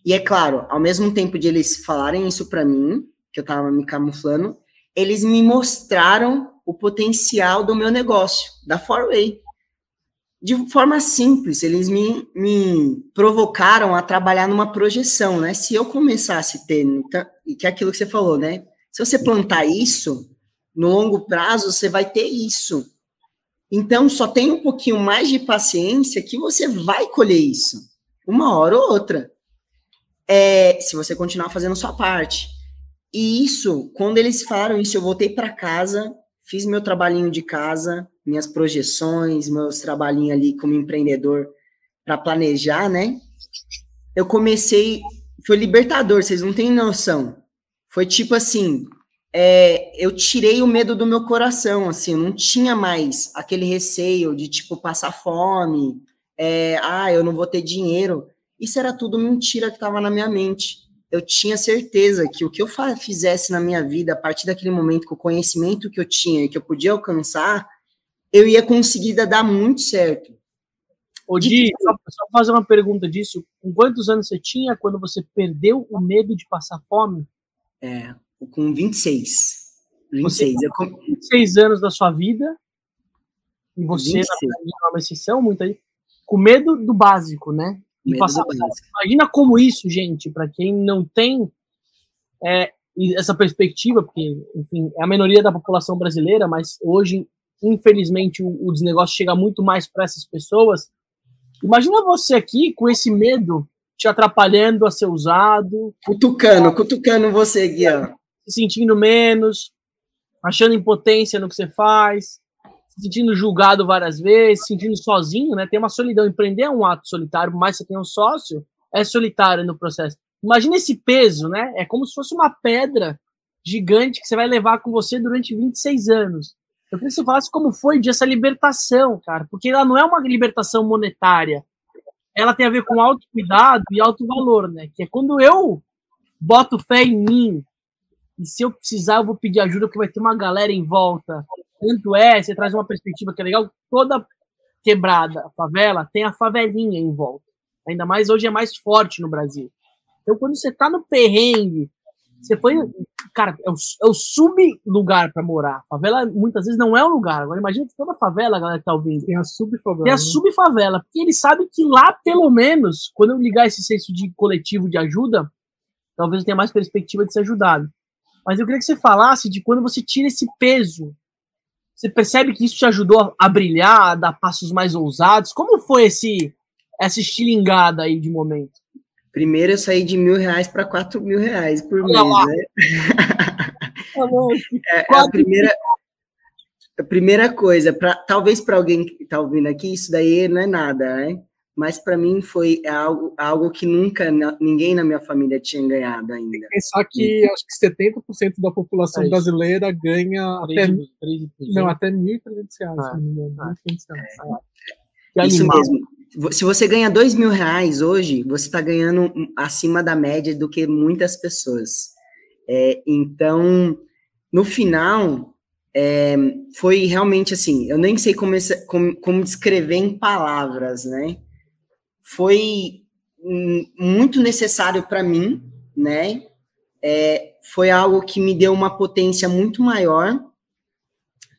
e é claro, ao mesmo tempo de eles falarem isso para mim, que eu estava me camuflando, eles me mostraram o potencial do meu negócio, da Forway. De forma simples, eles me, me provocaram a trabalhar numa projeção, né? Se eu começasse a ter, e que é aquilo que você falou, né? Se você plantar isso, no longo prazo você vai ter isso. Então, só tem um pouquinho mais de paciência que você vai colher isso, uma hora ou outra. É, se você continuar fazendo sua parte. E isso, quando eles falaram isso, eu voltei para casa, fiz meu trabalhinho de casa, minhas projeções, meus trabalhinhos ali como empreendedor para planejar, né? Eu comecei, foi libertador, vocês não têm noção. Foi tipo assim, é, eu tirei o medo do meu coração, assim, eu não tinha mais aquele receio de tipo passar fome, é, ah, eu não vou ter dinheiro. Isso era tudo mentira que estava na minha mente eu tinha certeza que o que eu fizesse na minha vida, a partir daquele momento, com o conhecimento que eu tinha e que eu podia alcançar, eu ia conseguir dar muito certo. Ô, Di, só, só fazer uma pergunta disso. Com quantos anos você tinha quando você perdeu o medo de passar fome? É, com 26. 26. Você, com 26 anos da sua vida, e você, 26. na uma exceção, muito aí, com medo do básico, né? E passar, imagina como isso, gente, para quem não tem é, essa perspectiva, porque, enfim, é a minoria da população brasileira, mas hoje, infelizmente, o, o desnegócio chega muito mais para essas pessoas. Imagina você aqui com esse medo te atrapalhando a ser usado. Cutucando, cutucando você, Guiano. Se sentindo menos, achando impotência no que você faz se sentindo julgado várias vezes, se sentindo sozinho, né? Tem uma solidão. Empreender é um ato solitário, por mais que você tenha um sócio, é solitário no processo. Imagina esse peso, né? É como se fosse uma pedra gigante que você vai levar com você durante 26 anos. Eu queria que você falasse como foi essa libertação, cara, porque ela não é uma libertação monetária. Ela tem a ver com autocuidado e alto valor, né? Que é quando eu boto fé em mim, e se eu precisar, eu vou pedir ajuda, porque vai ter uma galera em volta. Tanto é, você traz uma perspectiva que é legal, toda quebrada, favela, tem a favelinha em volta. Ainda mais hoje é mais forte no Brasil. Então, quando você tá no perrengue, você foi. Cara, é o, é o sub-lugar para morar. Favela muitas vezes não é um lugar. Agora, imagina que toda favela, a galera que tá ouvindo. Tem a sub-favela. Tem a né? sub-favela. Porque ele sabe que lá, pelo menos, quando eu ligar esse senso de coletivo de ajuda, talvez eu tenha mais perspectiva de ser ajudado. Mas eu queria que você falasse de quando você tira esse peso. Você percebe que isso te ajudou a brilhar, a dar passos mais ousados? Como foi esse essa estilingada aí de momento? Primeiro eu saí de mil reais para quatro mil reais por mês, né? é, é a primeira, a primeira coisa, pra, talvez para alguém que está ouvindo aqui, isso daí não é nada, né? Mas para mim foi algo, algo que nunca ninguém na minha família tinha ganhado ainda. Pensar que e, acho que 70% da população é brasileira ganha 3, até, 3, 3, não, até 1.300 reais. Ah, ah, é. Isso mesmo se você ganha dois mil reais hoje, você está ganhando acima da média do que muitas pessoas. É, então, no final, é, foi realmente assim, eu nem sei como, como, como descrever em palavras, né? Foi muito necessário para mim, né? É, foi algo que me deu uma potência muito maior,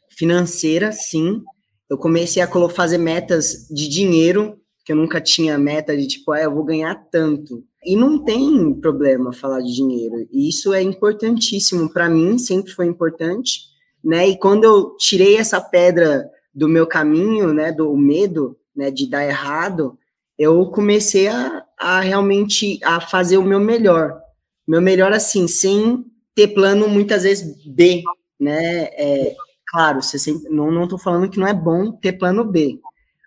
financeira, sim, eu comecei a fazer metas de dinheiro, que eu nunca tinha meta de tipo, ah, eu vou ganhar tanto. E não tem problema falar de dinheiro. E isso é importantíssimo para mim, sempre foi importante, né? E quando eu tirei essa pedra do meu caminho, né, do medo, né, de dar errado, eu comecei a, a realmente a fazer o meu melhor. Meu melhor assim, sem ter plano muitas vezes B, né? É, Claro, você sempre, não, não falando que não é bom ter plano B,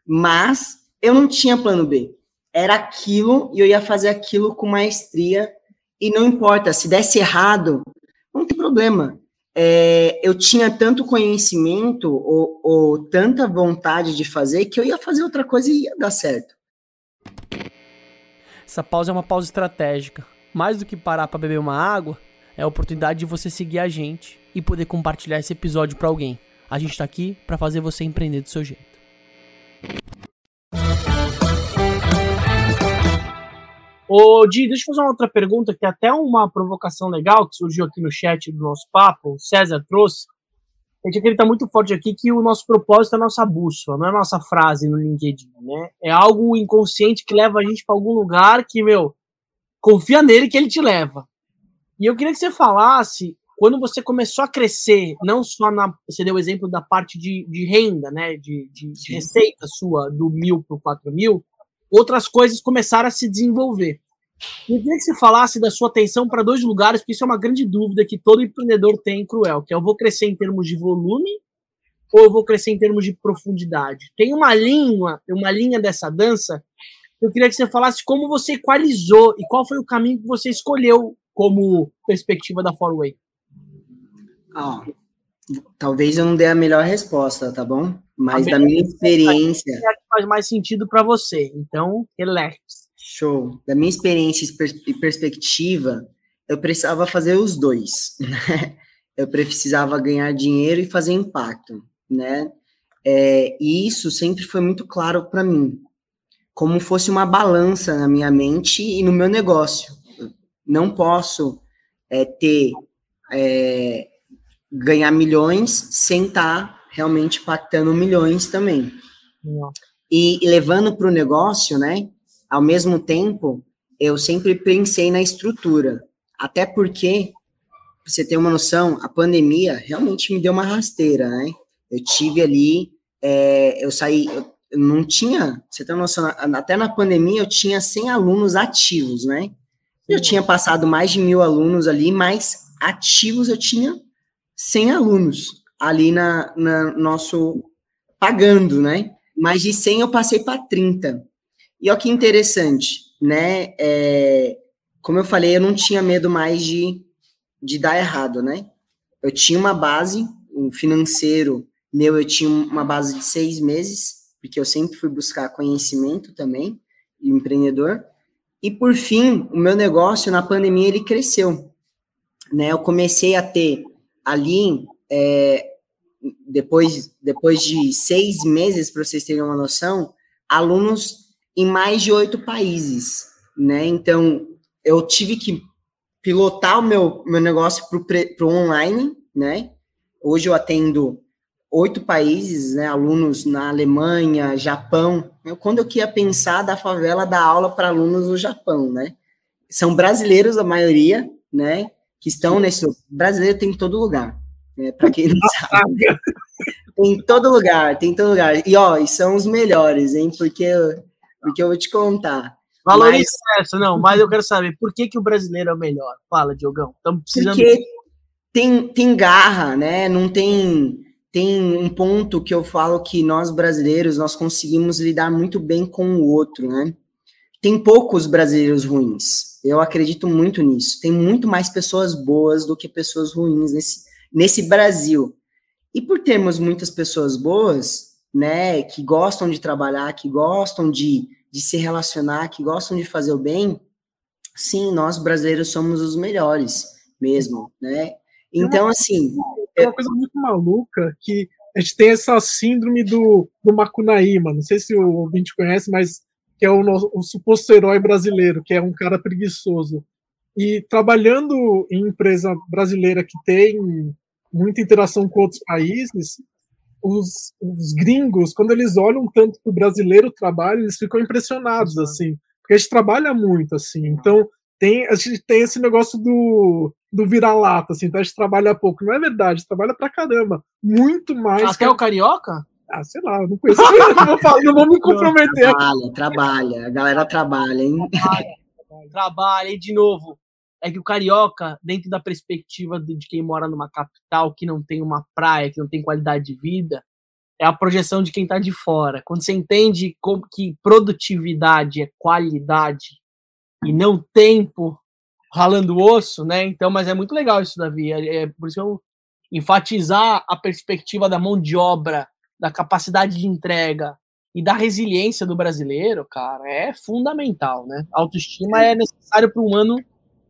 mas eu não tinha plano B. Era aquilo e eu ia fazer aquilo com maestria e não importa, se desse errado, não tem problema. É, eu tinha tanto conhecimento ou, ou tanta vontade de fazer que eu ia fazer outra coisa e ia dar certo. Essa pausa é uma pausa estratégica. Mais do que parar para beber uma água, é a oportunidade de você seguir a gente e poder compartilhar esse episódio para alguém. A gente está aqui para fazer você empreender do seu jeito. Ô, Di, deixa eu fazer uma outra pergunta, que é até uma provocação legal que surgiu aqui no chat do nosso papo, o César trouxe. A gente acredita muito forte aqui que o nosso propósito é a nossa bússola, não é a nossa frase no LinkedIn, né? É algo inconsciente que leva a gente para algum lugar que, meu, confia nele que ele te leva. E eu queria que você falasse, quando você começou a crescer, não só na. Você deu o exemplo da parte de, de renda, né? De, de, de receita sua, do mil para o quatro mil, outras coisas começaram a se desenvolver. Eu queria que você falasse da sua atenção para dois lugares, porque isso é uma grande dúvida que todo empreendedor tem em Cruel, que é eu vou crescer em termos de volume ou eu vou crescer em termos de profundidade. Tem uma linha, uma linha dessa dança. Eu queria que você falasse como você equalizou e qual foi o caminho que você escolheu como perspectiva da Forway? Ah, talvez eu não dê a melhor resposta, tá bom? Mas da minha experiência. É faz mais sentido para você, então relax. Show. Da minha experiência e perspectiva, eu precisava fazer os dois, né? Eu precisava ganhar dinheiro e fazer impacto, né? É, e isso sempre foi muito claro para mim, como fosse uma balança na minha mente e no meu negócio não posso é, ter é, ganhar milhões sem estar tá realmente impactando milhões também. E, e levando para o negócio, né? Ao mesmo tempo, eu sempre pensei na estrutura, até porque pra você ter uma noção, a pandemia realmente me deu uma rasteira, né? Eu tive ali, é, eu saí, eu não tinha, você tem uma noção, até na pandemia eu tinha 100 alunos ativos, né? Eu tinha passado mais de mil alunos ali, mas ativos eu tinha 100 alunos ali na, na nosso pagando, né? Mais de 100 eu passei para 30. E olha que interessante, né? É, como eu falei, eu não tinha medo mais de, de dar errado, né? Eu tinha uma base, um financeiro meu, eu tinha uma base de seis meses, porque eu sempre fui buscar conhecimento também, empreendedor. E por fim, o meu negócio na pandemia ele cresceu. né, eu comecei a ter ali, é, depois, depois de seis meses, para vocês terem uma noção, alunos em mais de oito países, né? Então, eu tive que pilotar o meu, meu negócio para o online, né? Hoje eu atendo oito países, né? Alunos na Alemanha, Japão. Eu, quando eu queria pensar da favela dar aula para alunos no Japão, né? São brasileiros a maioria, né? Que estão nesse. Brasileiro tem em todo lugar. Né? Para quem não sabe. tem em todo lugar, tem em todo lugar. E ó, e são os melhores, hein? Porque, porque eu vou te contar. Valoriza mas... essa, não, mas eu quero saber por que, que o brasileiro é o melhor. Fala, Diogão. Estamos precisando. Porque tem, tem garra, né? Não tem. Tem um ponto que eu falo que nós brasileiros nós conseguimos lidar muito bem com o outro, né? Tem poucos brasileiros ruins. Eu acredito muito nisso. Tem muito mais pessoas boas do que pessoas ruins nesse, nesse Brasil. E por termos muitas pessoas boas, né, que gostam de trabalhar, que gostam de de se relacionar, que gostam de fazer o bem, sim, nós brasileiros somos os melhores mesmo, né? Então, assim. É uma coisa muito maluca que a gente tem essa síndrome do, do Macunaíma, não sei se o ouvinte conhece, mas que é o, o suposto herói brasileiro, que é um cara preguiçoso. E trabalhando em empresa brasileira que tem muita interação com outros países, os, os gringos, quando eles olham tanto para o brasileiro trabalho, eles ficam impressionados, assim, porque a gente trabalha muito, assim, então tem, a gente tem esse negócio do, do vira-lata, assim, então a gente trabalha pouco. Não é verdade, trabalha pra caramba. Muito mais. Até que... o carioca? Ah, sei lá, não conheço. não, vou falar, não vou me comprometer. Trabalha, trabalha. A galera trabalha, hein? Trabalha, trabalha. E de novo, é que o carioca, dentro da perspectiva de quem mora numa capital que não tem uma praia, que não tem qualidade de vida, é a projeção de quem está de fora. Quando você entende como que produtividade é qualidade e não tempo ralando osso, né? Então, mas é muito legal isso, Davi. É, é por isso que eu enfatizar a perspectiva da mão de obra, da capacidade de entrega e da resiliência do brasileiro, cara, é fundamental, né? Autoestima é necessário para um ano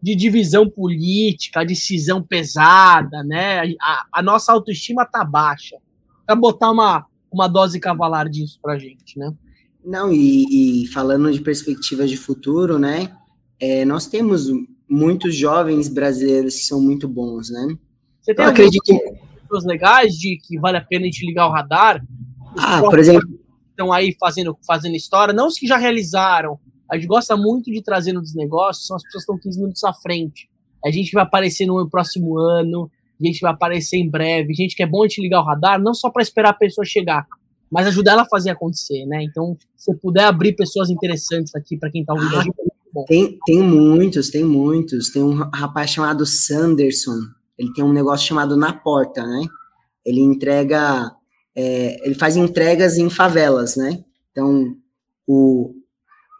de divisão política, decisão pesada, né? A, a nossa autoestima tá baixa. Para botar uma, uma dose cavalar disso pra gente, né? Não, e, e falando de perspectivas de futuro, né? É, nós temos muitos jovens brasileiros que são muito bons, né? Você tem Eu acredito pessoas legais de que vale a pena a gente ligar o radar? ah, por exemplo, estão aí fazendo, fazendo história, não os que já realizaram, a gente gosta muito de trazer nos negócios, são as pessoas que estão 15 minutos à frente. A gente vai aparecer no próximo ano, a gente vai aparecer em breve. Gente que é bom a gente ligar o radar, não só para esperar a pessoa chegar, mas ajudar ela a fazer acontecer, né? Então, se puder abrir pessoas interessantes aqui para quem está ouvindo ah, tem, tem muitos, tem muitos. Tem um rapaz chamado Sanderson, ele tem um negócio chamado Na Porta, né? Ele entrega, é, ele faz entregas em favelas, né? Então, o,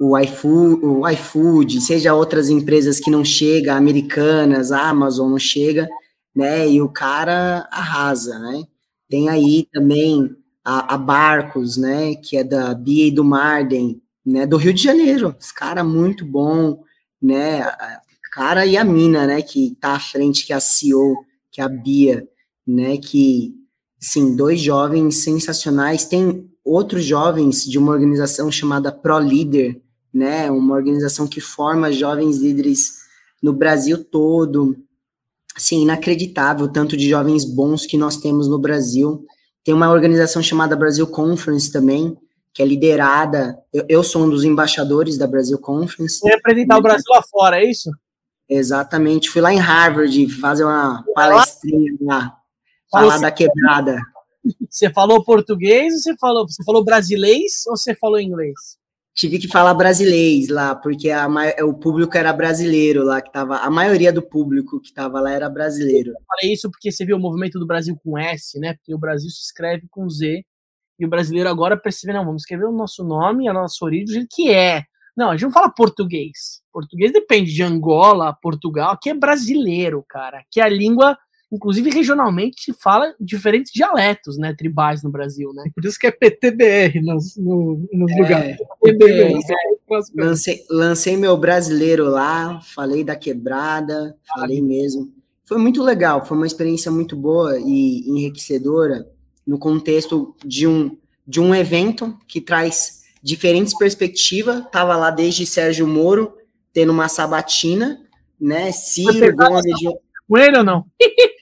o iFood, o iFood, seja outras empresas que não chega, americanas, a Amazon não chega, né? E o cara arrasa, né? Tem aí também a, a Barcos, né? Que é da Bia e do Marden, né? Do Rio de Janeiro. Esse cara muito bom, né? Cara e a mina, né? Que tá à frente, que é a CEO, que é a Bia, né? Que, sim, dois jovens sensacionais. Tem outros jovens de uma organização chamada Pro Leader, né? Uma organização que forma jovens líderes no Brasil todo. Assim, inacreditável tanto de jovens bons que nós temos no Brasil. Tem uma organização chamada Brasil Conference também, que é liderada. Eu, eu sou um dos embaixadores da Brasil Conference. representar o Brasil lá fora, é isso? Exatamente. Fui lá em Harvard fazer uma palestrinha lá, falar da quebrada. Você falou português ou você falou, você falou brasileiro ou você falou inglês? tive que falar brasileiro lá, porque a, o público era brasileiro lá, que tava, a maioria do público que estava lá era brasileiro. Eu falei isso porque você viu o movimento do Brasil com S, né? Porque o Brasil se escreve com Z, e o brasileiro agora percebe, não, vamos escrever o nosso nome, a nossa origem, do jeito que é. Não, a gente não fala português. Português depende de Angola, Portugal, aqui é brasileiro, cara. Que é a língua inclusive regionalmente se fala diferentes dialetos, né, tribais no Brasil, né? Por isso que é PTBR nos, no, nos é, lugares. PTBR, é. Lancei, lancei meu brasileiro lá, falei da quebrada, falei mesmo. foi muito legal, foi uma experiência muito boa e enriquecedora no contexto de um, de um evento que traz diferentes perspectivas. Tava lá desde Sérgio Moro, tendo uma sabatina, né? Ciro, Gomes... Com ele ou não?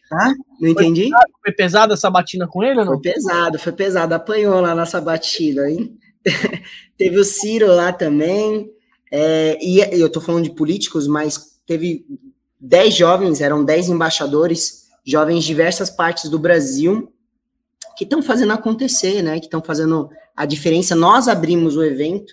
Tá? Não entendi? Foi, foi pesada a sabatina com ele ou não? Foi pesado, foi pesado. Apanhou lá na sabatina, hein? Teve o Ciro lá também. É, e eu tô falando de políticos, mas teve 10 jovens, eram 10 embaixadores, jovens de diversas partes do Brasil, que estão fazendo acontecer, né? Que estão fazendo a diferença. Nós abrimos o evento.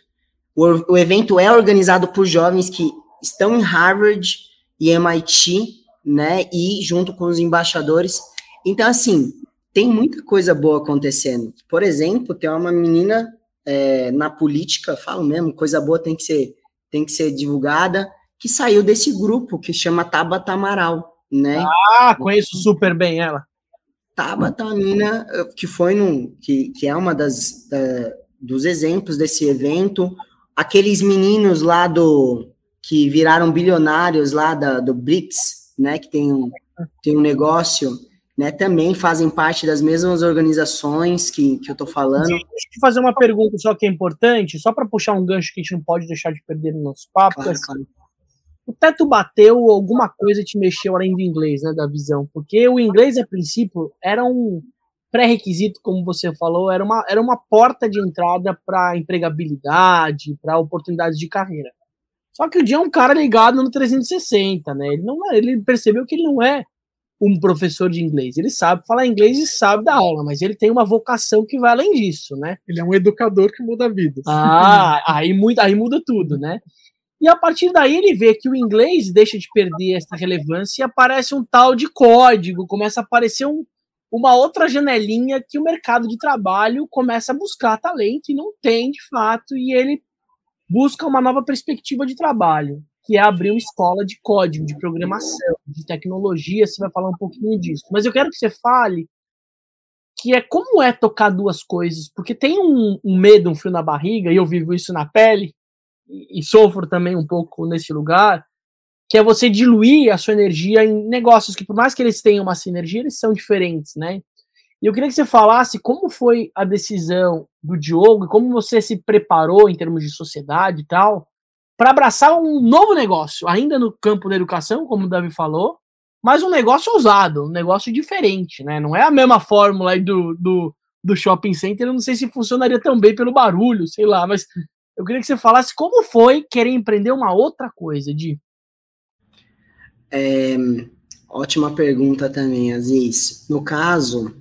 O, o evento é organizado por jovens que estão em Harvard e MIT, né? E junto com os embaixadores. Então, assim, tem muita coisa boa acontecendo. Por exemplo, tem uma menina é, na política, falo mesmo, coisa boa tem que ser tem que ser divulgada, que saiu desse grupo que chama Tabata Amaral, né? Ah, conheço super bem ela. Tabata, a menina que foi no que, que é uma das da, dos exemplos desse evento, aqueles meninos lá do que viraram bilionários lá da, do BRICS, né, que tem um, tem um negócio, né, também fazem parte das mesmas organizações que, que eu estou falando. Deixa eu fazer uma pergunta só que é importante, só para puxar um gancho que a gente não pode deixar de perder no nosso papo. Claro, assim, claro. O teto bateu, alguma coisa te mexeu além do inglês, né, da visão, porque o inglês, a princípio, era um pré-requisito, como você falou, era uma, era uma porta de entrada para empregabilidade, para oportunidades de carreira. Só que o dia é um cara ligado no 360, né? Ele não é, ele percebeu que ele não é um professor de inglês. Ele sabe falar inglês e sabe dar aula, mas ele tem uma vocação que vai além disso, né? Ele é um educador que muda vidas. Ah, aí, muda, aí muda tudo, né? E a partir daí ele vê que o inglês deixa de perder essa relevância e aparece um tal de código, começa a aparecer um, uma outra janelinha que o mercado de trabalho começa a buscar talento e não tem de fato, e ele busca uma nova perspectiva de trabalho, que é abrir uma escola de código, de programação, de tecnologia. Você vai falar um pouquinho disso. Mas eu quero que você fale que é como é tocar duas coisas, porque tem um, um medo, um frio na barriga, e eu vivo isso na pele, e, sofro também um pouco nesse lugar, que é você diluir a sua energia em negócios que, por mais que eles tenham uma sinergia, eles são diferentes, né? E eu queria que você falasse como foi a decisão do Diogo como você se preparou em termos de sociedade e tal para abraçar um novo negócio, ainda no campo da educação, como o Davi falou, mas um negócio ousado, um negócio diferente, né? Não é a mesma fórmula aí do, do, do shopping center, eu não sei se funcionaria tão bem pelo barulho, sei lá, mas eu queria que você falasse como foi querer empreender uma outra coisa, de é, ótima pergunta também, Aziz. No caso,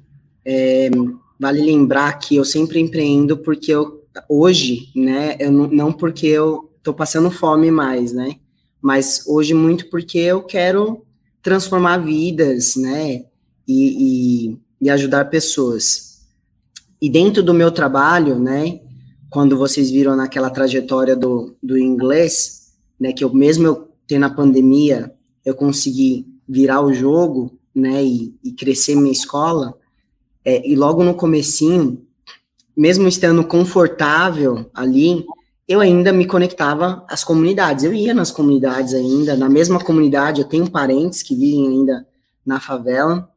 é, vale lembrar que eu sempre empreendo porque eu, hoje, né, eu não, não porque eu tô passando fome mais, né, mas hoje muito porque eu quero transformar vidas, né, e, e, e ajudar pessoas. E dentro do meu trabalho, né, quando vocês viram naquela trajetória do, do inglês, né, que eu mesmo eu tendo a pandemia, eu consegui virar o jogo, né, e, e crescer minha escola, é, e logo no comecinho, mesmo estando confortável ali, eu ainda me conectava às comunidades. Eu ia nas comunidades ainda, na mesma comunidade, eu tenho parentes que vivem ainda na favela,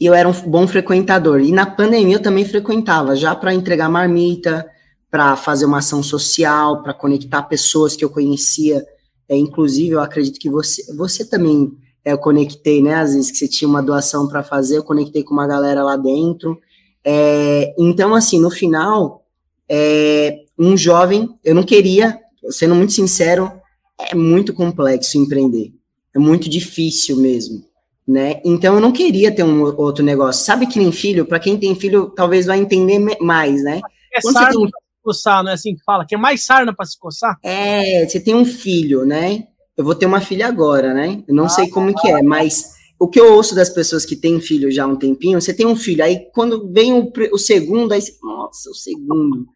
e eu era um bom frequentador. E na pandemia eu também frequentava, já para entregar marmita, para fazer uma ação social, para conectar pessoas que eu conhecia. É, inclusive, eu acredito que você, você também eu conectei, né, às vezes que você tinha uma doação para fazer, eu conectei com uma galera lá dentro. É, então, assim, no final, é, um jovem, eu não queria, sendo muito sincero, é muito complexo empreender, é muito difícil mesmo, né? Então, eu não queria ter um outro negócio. Sabe que nem filho, para quem tem filho, talvez vai entender mais, né? É Quando você tem um... coçar, não é assim que fala? Que é mais sarna para se coçar? É, você tem um filho, né? eu vou ter uma filha agora, né? Eu não ah, sei como que é, mas o que eu ouço das pessoas que têm filho já há um tempinho, você tem um filho, aí quando vem o, o segundo, aí você, nossa, o segundo.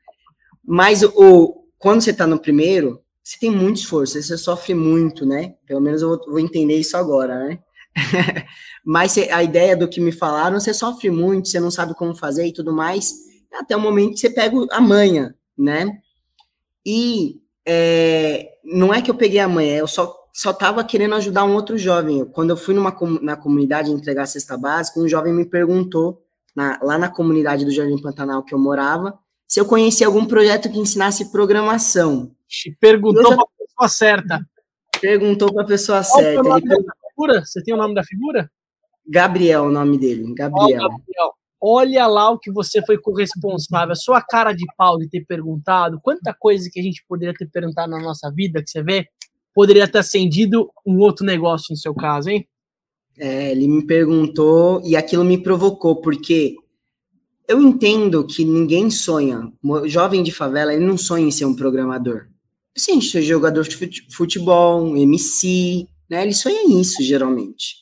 Mas o, quando você tá no primeiro, você tem muito esforço, você sofre muito, né? Pelo menos eu vou, vou entender isso agora, né? Mas a ideia do que me falaram, você sofre muito, você não sabe como fazer e tudo mais, até o momento que você pega a manha, né? E é, não é que eu peguei a manha, eu só só estava querendo ajudar um outro jovem. Quando eu fui numa, na comunidade entregar a cesta básica, um jovem me perguntou, na, lá na comunidade do Jardim Pantanal que eu morava, se eu conhecia algum projeto que ensinasse programação. Perguntou já... para a pessoa certa. Perguntou para a pessoa Qual certa. Ele... figura? Você tem o nome da figura? Gabriel, o nome dele. Gabriel. Oh, Gabriel. Olha lá o que você foi corresponsável. A sua cara de pau de ter perguntado. Quanta coisa que a gente poderia ter perguntado na nossa vida, que você vê, poderia ter acendido um outro negócio no seu caso, hein? É, ele me perguntou e aquilo me provocou, porque eu entendo que ninguém sonha, jovem de favela, ele não sonha em ser um programador. Sim, ser jogador de futebol, um MC, né? Ele sonha nisso, geralmente.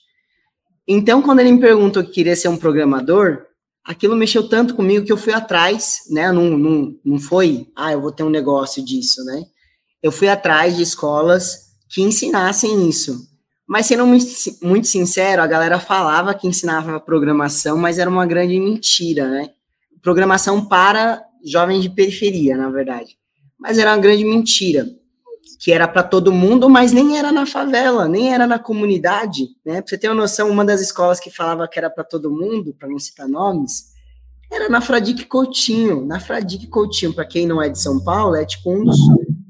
Então, quando ele me perguntou que queria ser um programador, aquilo mexeu tanto comigo que eu fui atrás, né? Não, não, não foi, ah, eu vou ter um negócio disso, né? Eu fui atrás de escolas que ensinassem isso. Mas sendo muito, sincero, a galera falava que ensinava programação, mas era uma grande mentira, né? Programação para jovens de periferia, na verdade. Mas era uma grande mentira, que era para todo mundo, mas nem era na favela, nem era na comunidade, né? Pra você ter uma noção, uma das escolas que falava que era para todo mundo, para não citar nomes, era na Fradique Coutinho. Na Fradique Coutinho, para quem não é de São Paulo, é tipo um dos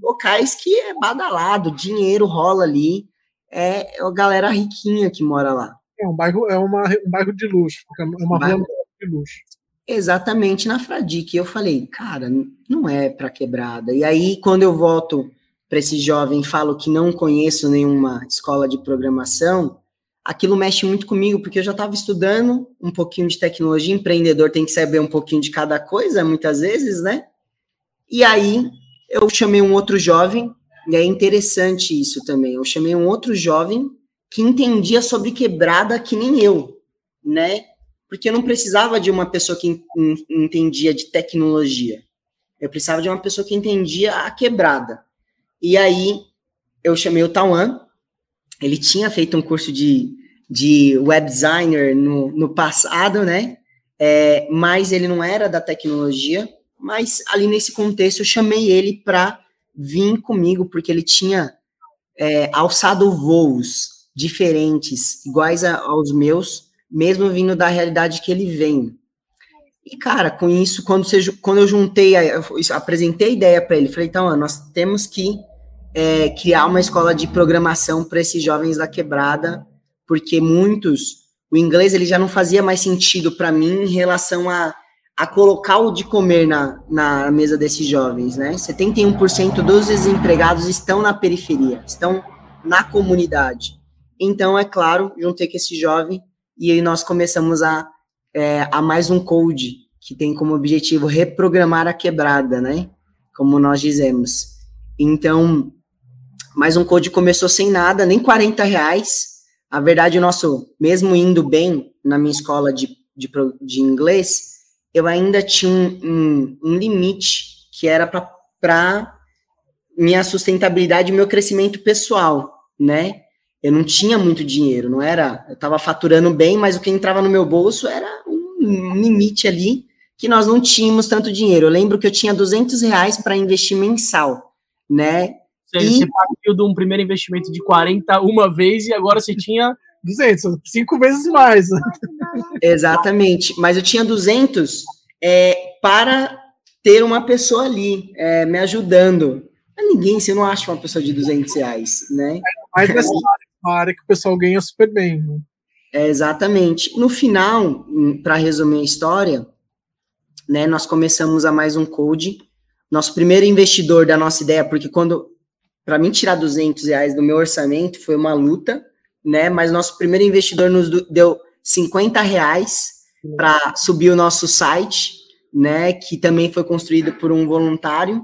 locais que é badalado, dinheiro rola ali é a galera riquinha que mora lá. É um bairro, é uma, um bairro de luxo, é uma bairro, rua de luxo. Exatamente, na Fradique. Eu falei, cara, não é para quebrada. E aí, quando eu volto para esse jovem falo que não conheço nenhuma escola de programação, aquilo mexe muito comigo, porque eu já estava estudando um pouquinho de tecnologia, empreendedor tem que saber um pouquinho de cada coisa, muitas vezes, né? E aí, eu chamei um outro jovem e é interessante isso também. Eu chamei um outro jovem que entendia sobre quebrada que nem eu, né? Porque eu não precisava de uma pessoa que entendia de tecnologia. Eu precisava de uma pessoa que entendia a quebrada. E aí eu chamei o Tawan. Ele tinha feito um curso de, de web designer no, no passado, né? É, mas ele não era da tecnologia. Mas ali nesse contexto eu chamei ele para vir comigo, porque ele tinha é, alçado voos diferentes, iguais a, aos meus, mesmo vindo da realidade que ele vem. E, cara, com isso, quando, você, quando eu juntei, eu apresentei a ideia para ele, falei, então, nós temos que é, criar uma escola de programação para esses jovens da quebrada, porque muitos, o inglês ele já não fazia mais sentido para mim em relação a a colocar o de comer na, na mesa desses jovens, né? 71% dos desempregados estão na periferia, estão na comunidade. Então, é claro, juntei com esse jovem e aí nós começamos a, é, a mais um code que tem como objetivo reprogramar a quebrada, né? Como nós dizemos. Então, mais um code começou sem nada, nem 40 reais. A verdade, nosso, mesmo indo bem na minha escola de, de, de inglês, eu ainda tinha um, um, um limite que era para minha sustentabilidade e meu crescimento pessoal, né? Eu não tinha muito dinheiro, não era. Eu estava faturando bem, mas o que entrava no meu bolso era um limite ali que nós não tínhamos tanto dinheiro. Eu lembro que eu tinha 200 reais para investir mensal, né? Você, e... você partiu de um primeiro investimento de 40 uma vez e agora você tinha 200, cinco vezes mais. Exatamente, mas eu tinha 200 é, para ter uma pessoa ali é, me ajudando. Mas ninguém, você não acha uma pessoa de 200 reais, né? Mas nessa área, área que o pessoal ganha super bem. Né? É, exatamente. No final, hum, para resumir a história, né, nós começamos a mais um code. Nosso primeiro investidor da nossa ideia, porque quando para mim tirar 200 reais do meu orçamento foi uma luta, né? Mas nosso primeiro investidor nos deu 50 reais para subir o nosso site, né? Que também foi construído por um voluntário.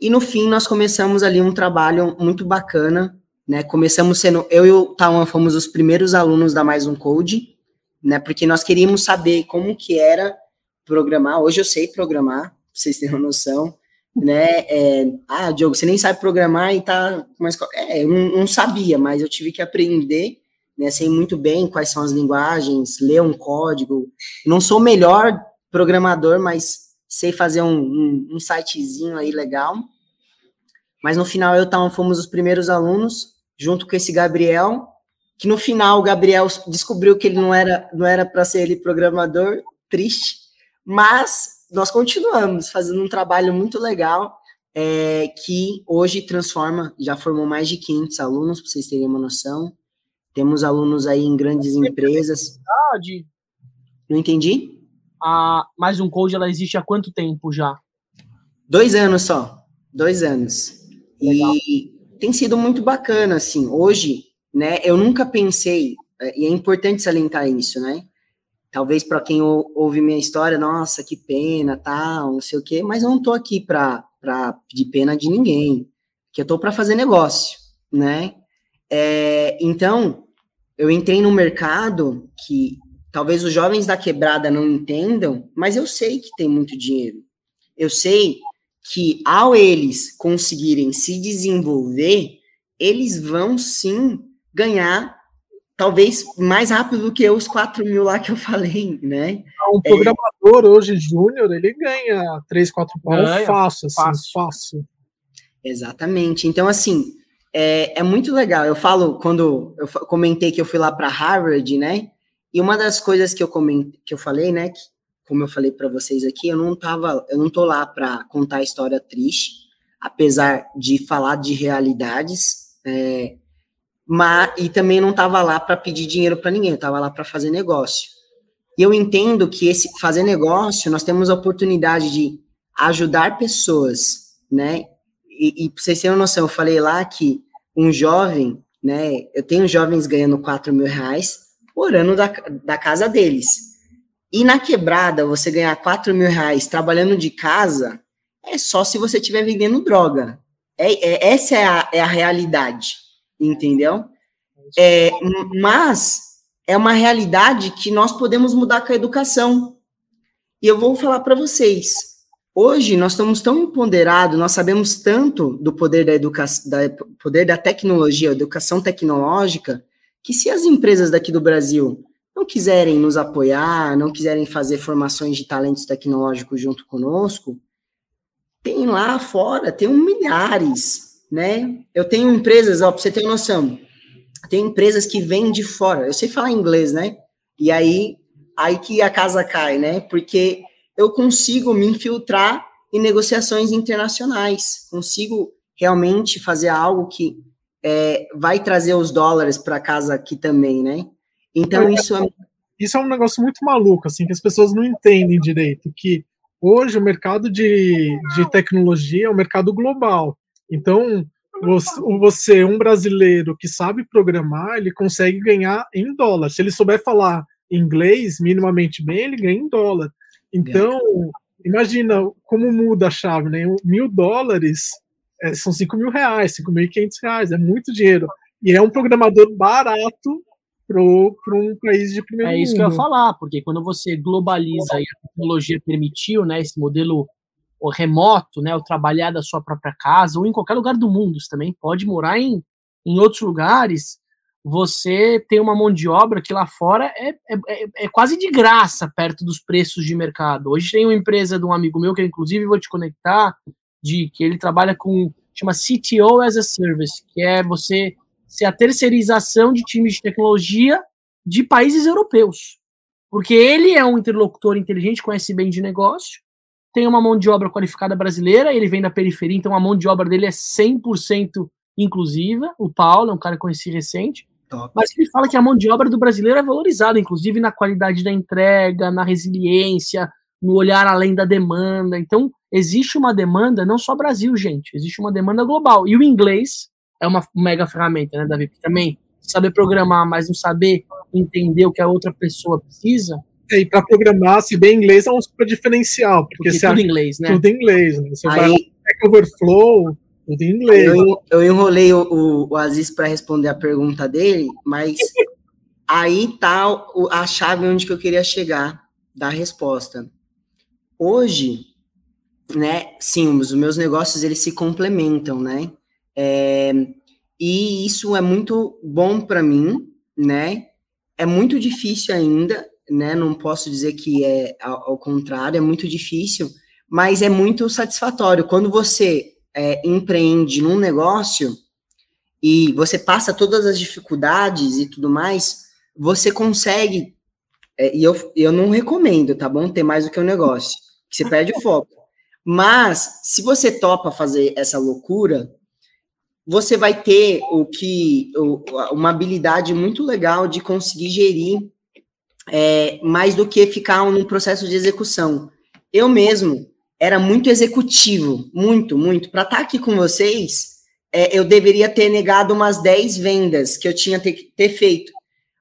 E no fim nós começamos ali um trabalho muito bacana, né? Começamos sendo eu e o Tawan fomos os primeiros alunos da Mais um Code, né? Porque nós queríamos saber como que era programar. Hoje eu sei programar, pra vocês terem noção né? É, ah, Diogo, você nem sabe programar e tá escola. É, eu não, não, sabia, mas eu tive que aprender, né? Sei muito bem quais são as linguagens, ler um código. Não sou o melhor programador, mas sei fazer um, um, um sitezinho aí legal. Mas no final eu tava, fomos os primeiros alunos, junto com esse Gabriel, que no final o Gabriel descobriu que ele não era não era para ser ele programador, triste, mas nós continuamos fazendo um trabalho muito legal é, que hoje transforma, já formou mais de 500 alunos, para vocês terem uma noção. Temos alunos aí em grandes empresas. Não entendi? A mais um code, ela existe há quanto tempo já? Dois anos só, dois anos. Legal. E tem sido muito bacana, assim. Hoje, né, eu nunca pensei, é, e é importante salientar isso, né? Talvez para quem ouve minha história, nossa, que pena, tal, não sei o quê, mas eu não tô aqui para pedir pena de ninguém, que eu tô para fazer negócio, né? É, então, eu entrei no mercado que talvez os jovens da quebrada não entendam, mas eu sei que tem muito dinheiro. Eu sei que ao eles conseguirem se desenvolver, eles vão sim ganhar talvez mais rápido do que os 4 mil lá que eu falei, né? Um é. programador é, hoje, júnior, ele ganha 3, 4 pau fácil, assim, fácil. fácil. Exatamente. Então, assim, é, é muito legal. Eu falo, quando eu comentei que eu fui lá para Harvard, né? E uma das coisas que eu comentei, que eu falei, né, que, como eu falei para vocês aqui, eu não tava, eu não tô lá para contar a história triste, apesar de falar de realidades, é, mas e também não estava lá para pedir dinheiro para ninguém, estava lá para fazer negócio. E eu entendo que esse fazer negócio, nós temos a oportunidade de ajudar pessoas, né? E, e para vocês terem uma noção, eu falei lá que um jovem, né? Eu tenho jovens ganhando 4 mil reais por ano da, da casa deles. E na quebrada, você ganhar 4 mil reais trabalhando de casa, é só se você estiver vendendo droga. É, é, essa é a, é a realidade entendeu? É, mas é uma realidade que nós podemos mudar com a educação. E eu vou falar para vocês. Hoje nós estamos tão empoderados, nós sabemos tanto do poder da educação, da poder da tecnologia, educação tecnológica, que se as empresas daqui do Brasil não quiserem nos apoiar, não quiserem fazer formações de talentos tecnológicos junto conosco, tem lá fora, tem um milhares, né? Eu tenho empresas, ó, para você ter noção, tem empresas que vêm de fora. Eu sei falar inglês, né? E aí, aí que a casa cai, né? Porque eu consigo me infiltrar em negociações internacionais, consigo realmente fazer algo que é, vai trazer os dólares para casa aqui também, né? Então é, isso é isso é um negócio muito maluco, assim, que as pessoas não entendem direito, que hoje o mercado de, de tecnologia é um mercado global. Então, você, um brasileiro que sabe programar, ele consegue ganhar em dólar. Se ele souber falar inglês minimamente bem, ele ganha em dólar. Então, imagina como muda a chave, né? Mil dólares é, são cinco mil reais, cinco mil e quinhentos reais, é muito dinheiro. E é um programador barato para um país de primeiro mundo. É isso que eu ia falar, porque quando você globaliza e a tecnologia permitiu, né, esse modelo o remoto, né, o trabalhar da sua própria casa, ou em qualquer lugar do mundo, você também pode morar em, em outros lugares, você tem uma mão de obra que lá fora é, é, é, é quase de graça perto dos preços de mercado. Hoje tem uma empresa de um amigo meu, que inclusive vou te conectar, de que ele trabalha com, chama CTO as a Service, que é você ser a terceirização de times de tecnologia de países europeus. Porque ele é um interlocutor inteligente, conhece bem de negócio, tem uma mão de obra qualificada brasileira, ele vem da periferia, então a mão de obra dele é 100% inclusiva. O Paulo é um cara que conheci recente. Top. Mas ele fala que a mão de obra do brasileiro é valorizada, inclusive na qualidade da entrega, na resiliência, no olhar além da demanda. Então, existe uma demanda, não só Brasil, gente, existe uma demanda global. E o inglês é uma mega ferramenta, né, Davi? Porque também saber programar, mas não saber entender o que a outra pessoa precisa, e para programar, se bem inglês é um super diferencial. Porque, porque tudo em inglês, né? Tudo em inglês, né? Você Aí, vai lá Overflow, tudo em inglês. Eu, eu enrolei o, o, o Aziz para responder a pergunta dele, mas aí tá a chave onde que eu queria chegar da resposta. Hoje, né, sim, os meus negócios eles se complementam, né? É, e isso é muito bom para mim, né? É muito difícil ainda, né? Não posso dizer que é ao, contrário, é muito difícil, mas é muito satisfatório. Quando você é, empreende num negócio, e você passa todas as dificuldades e tudo mais, você consegue. É, e eu, eu não recomendo, tá bom? Ter mais do que um negócio, que você perde o foco. Mas, se você topa fazer essa loucura, você vai ter o que uma habilidade muito legal de conseguir gerir é, mais do que ficar num processo de execução. Eu mesmo era muito executivo, muito, muito. Para estar tá aqui com vocês, é, eu deveria ter negado umas 10 vendas que eu tinha ter, ter feito.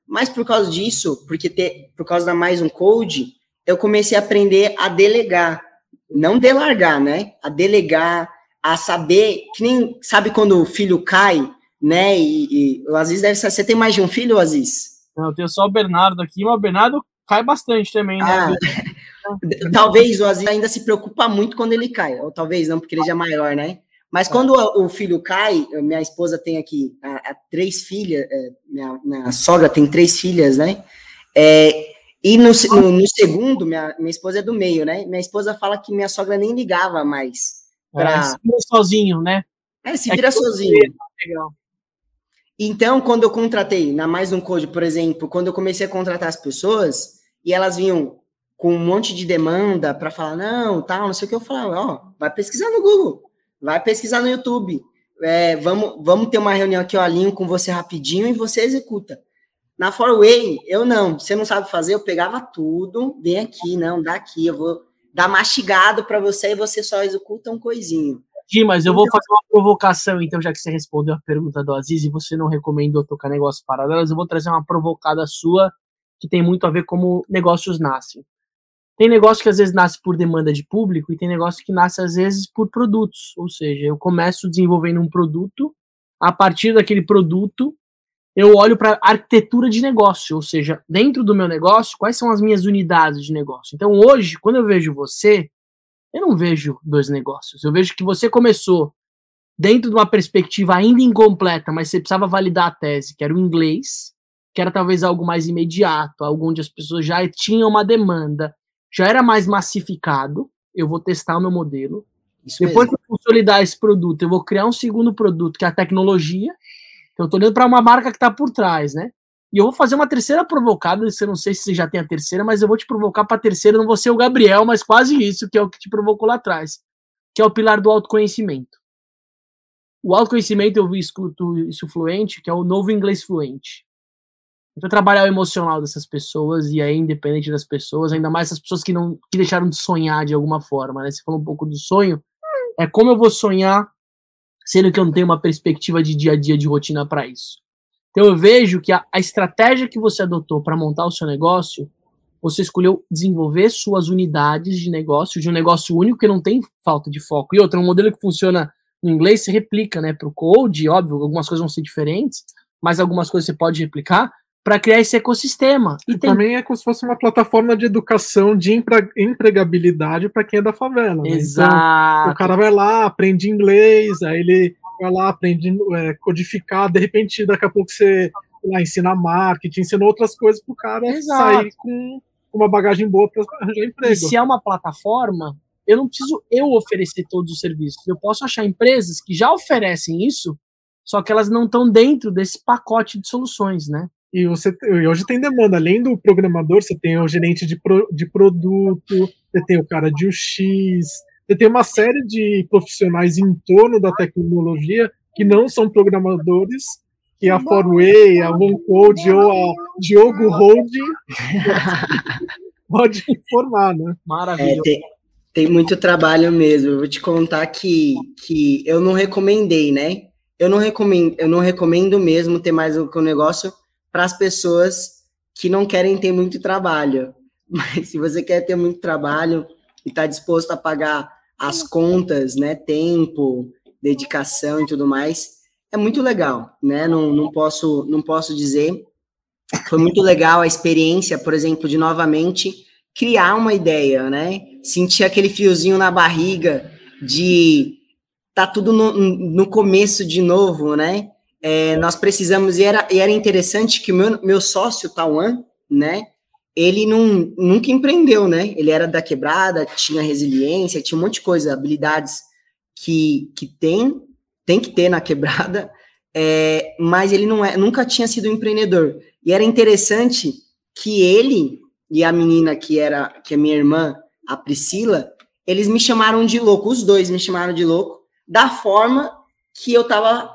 Mas por causa disso, porque ter, por causa da mais um code, eu comecei a aprender a delegar. Não delargar, né? A delegar, a saber, que nem sabe quando o filho cai, né? E, e o Aziz deve ser. Você tem mais de um filho, Aziz? Eu tenho só o Bernardo aqui, mas o Bernardo cai bastante também, né? Ah, talvez o Aziz ainda se preocupa muito quando ele cai, ou talvez não, porque ele já é maior, né? Mas é. quando o filho cai, minha esposa tem aqui a, a três filhas, é, minha, minha, sogra tem três filhas, né? É, e no, no, no, segundo, minha, minha esposa é do meio, né? Minha esposa fala que minha sogra nem ligava mais. Pra... É, se vira sozinho, né? É, se vira é sozinho. Legal. Então, quando eu contratei, na Mais Um Code, por exemplo, quando eu comecei a contratar as pessoas, e elas vinham com um monte de demanda para falar, não, tal, não sei o que, eu falava, ó, vai pesquisar no Google, vai pesquisar no YouTube, é, vamos, vamos ter uma reunião aqui, eu alinho com você rapidinho e você executa. Na Forway, eu não, você não sabe fazer, eu pegava tudo, vem aqui, não, dá aqui, eu vou dar mastigado para você e você só executa um coisinho. Gi, mas eu vou então- fazer uma provocação, então, já que você respondeu a pergunta do Aziz e você não recomendou tocar negócios paralelos, eu vou trazer uma provocada sua que tem muito a ver como negócios nascem. Tem negócio que às vezes nasce por demanda de público e tem negócio que nasce às vezes por produtos. Ou seja, eu começo desenvolvendo um produto, a partir daquele produto, eu olho para arquitetura de negócio, ou seja, dentro do meu negócio, quais são as minhas unidades de negócio. Então, hoje, quando eu vejo você, eu não vejo dois negócios. Eu vejo que você começou dentro de uma perspectiva ainda incompleta, mas você precisava validar a tese, que era o inglês, que era talvez algo mais imediato, algo onde as pessoas já tinham uma demanda, já era mais massificado. Eu vou testar o meu modelo. Isso Depois mesmo. que eu consolidar esse produto, eu vou criar um segundo produto, que é a tecnologia. Então, eu estou olhando para uma marca que está por trás, né? E eu vou fazer uma terceira provocada, eu não sei se você já tem a terceira, mas eu vou te provocar para a terceira, não vou ser o Gabriel, mas quase isso, que é o que te provocou lá atrás, que é o pilar do autoconhecimento. O autoconhecimento, eu escuto isso fluente, que é o novo inglês fluente. Então, trabalhar o emocional dessas pessoas, e aí, independente das pessoas, ainda mais as pessoas que não que deixaram de sonhar de alguma forma, né? Você falou um pouco do sonho, é como eu vou sonhar, sendo que eu não tenho uma perspectiva de dia a dia de rotina para isso. Então eu vejo que a, a estratégia que você adotou para montar o seu negócio, você escolheu desenvolver suas unidades de negócio, de um negócio único que não tem falta de foco. E outro, um modelo que funciona no inglês se replica, né, para o code, óbvio, algumas coisas vão ser diferentes, mas algumas coisas você pode replicar para criar esse ecossistema. E, tem... também é como se fosse uma plataforma de educação de empregabilidade para quem é da favela. Né? Exato. Então, o cara vai lá, aprende inglês, aí ele vai lá, aprende é, codificar, de repente, daqui a pouco você lá, ensina marketing, ensina outras coisas para o cara Exato. sair com uma bagagem boa para arranjar emprego. E se é uma plataforma, eu não preciso eu oferecer todos os serviços. Eu posso achar empresas que já oferecem isso, só que elas não estão dentro desse pacote de soluções, né? E você hoje tem demanda, além do programador, você tem o gerente de, pro, de produto, você tem o cara de UX, você tem uma série de profissionais em torno da tecnologia que não são programadores, que a Forway, a OneCode ou a Diogo Holding pode informar, né? Maravilha. É, tem, tem, muito trabalho mesmo. Eu vou te contar que, que eu não recomendei, né? Eu não recomendo, eu não recomendo mesmo ter mais um negócio para as pessoas que não querem ter muito trabalho. Mas se você quer ter muito trabalho e está disposto a pagar as contas, né, tempo, dedicação e tudo mais, é muito legal, né? Não, não posso não posso dizer. Foi muito legal a experiência, por exemplo, de novamente criar uma ideia, né? Sentir aquele fiozinho na barriga de tá tudo no, no começo de novo, né? É, nós precisamos, e era, e era interessante que o meu, meu sócio, Tauan, né? Ele não, nunca empreendeu, né? Ele era da quebrada, tinha resiliência, tinha um monte de coisa, habilidades que, que tem, tem que ter na quebrada, é, mas ele não é, nunca tinha sido empreendedor. E era interessante que ele e a menina que era que é minha irmã, a Priscila, eles me chamaram de louco, os dois me chamaram de louco, da forma que eu estava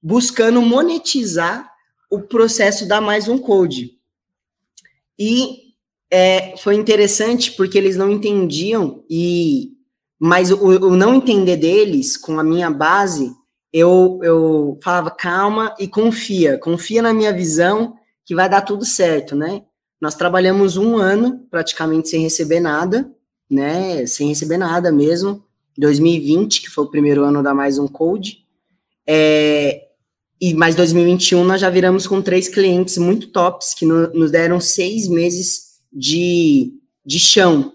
buscando monetizar o processo da mais um code. E é, foi interessante porque eles não entendiam e mas o, o, não entender deles com a minha base eu, eu falava calma e confia confia na minha visão que vai dar tudo certo né? Nós trabalhamos um ano praticamente sem receber nada né? Sem receber nada mesmo. 2020 que foi o primeiro ano da mais um code. É, e mais 2021 nós já viramos com três clientes muito tops que no, nos deram seis meses de, de chão.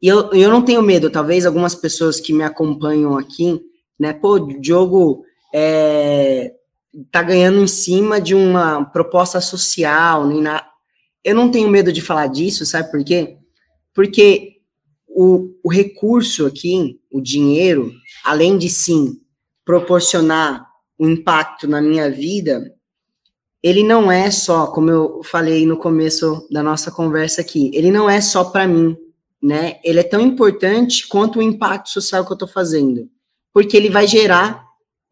E eu, eu não tenho medo, talvez algumas pessoas que me acompanham aqui, né, pô, o Diogo é, tá ganhando em cima de uma proposta social, nem na... Eu não tenho medo de falar disso, sabe por quê? Porque o, o recurso aqui, o dinheiro, além de sim proporcionar um impacto na minha vida, ele não é só, como eu falei no começo da nossa conversa aqui, ele não é só para mim, né? Ele é tão importante quanto o impacto social que eu estou fazendo, porque ele vai gerar,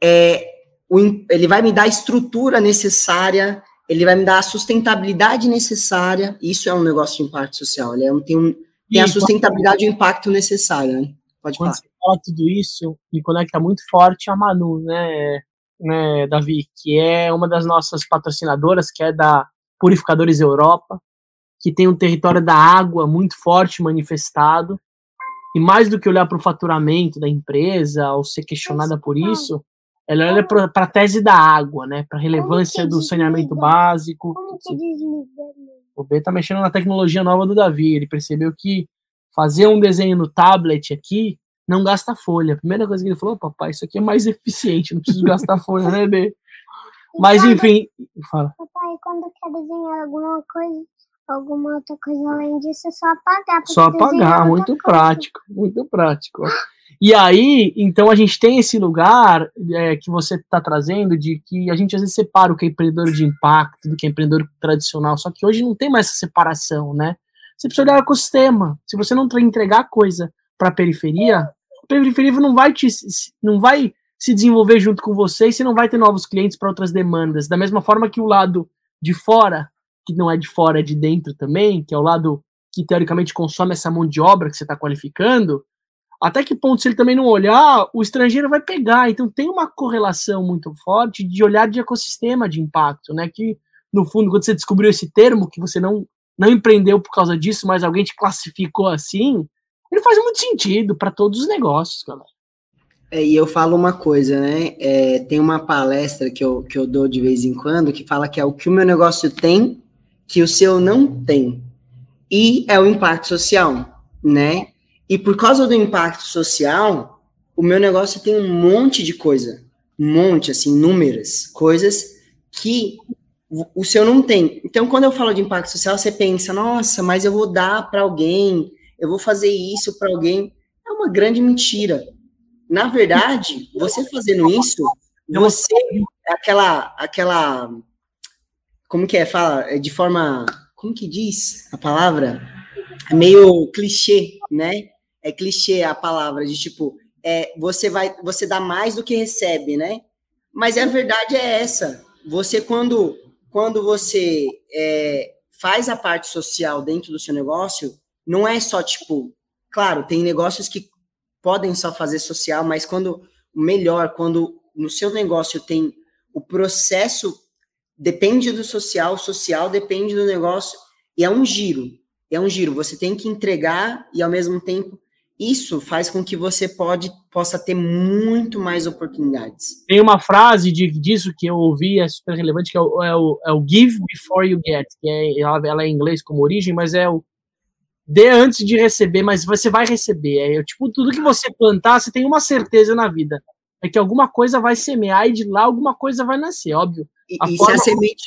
é, o, ele vai me dar a estrutura necessária, ele vai me dar a sustentabilidade necessária. Isso é um negócio de impacto social. Ele é um, tem, um, tem a sustentabilidade e o impacto necessário, né? Pode Quando falar. você fala tudo isso, me conecta muito forte a Manu, né? Né, Davi, que é uma das nossas patrocinadoras, que é da Purificadores Europa, que tem um território da água muito forte manifestado. E mais do que olhar para o faturamento da empresa ou ser questionada por isso, ela olha para a tese da água, né, para a relevância do saneamento básico. O B está mexendo na tecnologia nova do Davi. Ele percebeu que fazer um desenho no tablet aqui não gasta folha. A primeira coisa que ele falou, papai, isso aqui é mais eficiente, não preciso gastar folha, né, B? Mas enfim, fala. Papai, quando quer desenhar alguma coisa, alguma outra coisa além disso, é só apagar. Só apagar, muito prático, muito prático. E aí, então a gente tem esse lugar é, que você está trazendo de que a gente às vezes separa o que é empreendedor de impacto do que é empreendedor tradicional, só que hoje não tem mais essa separação, né? Você precisa olhar o ecossistema. Se você não entregar coisa para a periferia, periferia não vai te, não vai se desenvolver junto com você e você não vai ter novos clientes para outras demandas. Da mesma forma que o lado de fora, que não é de fora, é de dentro também, que é o lado que teoricamente consome essa mão de obra que você está qualificando, até que ponto, se ele também não olhar, o estrangeiro vai pegar. Então tem uma correlação muito forte de olhar de ecossistema de impacto, né? Que, no fundo, quando você descobriu esse termo, que você não, não empreendeu por causa disso, mas alguém te classificou assim, ele faz muito sentido para todos os negócios, galera. É, e eu falo uma coisa, né? É, tem uma palestra que eu, que eu dou de vez em quando que fala que é o que o meu negócio tem que o seu não tem. E é o impacto social, né? E por causa do impacto social, o meu negócio tem um monte de coisa. Um monte, assim, inúmeras coisas que o seu não tem. Então, quando eu falo de impacto social, você pensa, nossa, mas eu vou dar para alguém eu vou fazer isso para alguém. É uma grande mentira. Na verdade, você fazendo isso, você aquela aquela como que é fala é de forma como que diz a palavra é meio clichê, né? É clichê a palavra de tipo é você vai você dá mais do que recebe, né? Mas a verdade é essa. Você quando quando você é, faz a parte social dentro do seu negócio, não é só tipo, claro, tem negócios que podem só fazer social, mas quando melhor, quando no seu negócio tem o processo depende do social, social depende do negócio e é um giro. É um giro, você tem que entregar e ao mesmo tempo isso faz com que você pode, possa ter muito mais oportunidades. Tem uma frase de, disso que eu ouvi, é super relevante, que é o, é o, é o give before you get, que é, ela, ela é em inglês como origem, mas é o dê antes de receber, mas você vai receber. É tipo, tudo que você plantar, você tem uma certeza na vida. É que alguma coisa vai semear e de lá alguma coisa vai nascer, óbvio. E, e forma... se, a semente,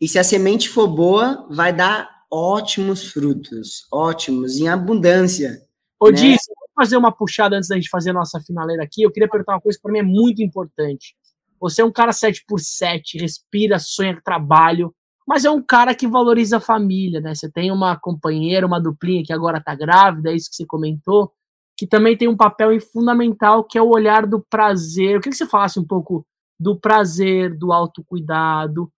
e se a semente for boa, vai dar ótimos frutos, ótimos, em abundância. Ô, né? Diz, fazer uma puxada antes da gente fazer a nossa finaleira aqui. Eu queria perguntar uma coisa que para mim é muito importante. Você é um cara 7 por 7 respira, sonha trabalho, mas é um cara que valoriza a família, né? Você tem uma companheira, uma duplinha que agora tá grávida, é isso que você comentou, que também tem um papel fundamental que é o olhar do prazer. Eu queria que você falasse um pouco do prazer, do autocuidado.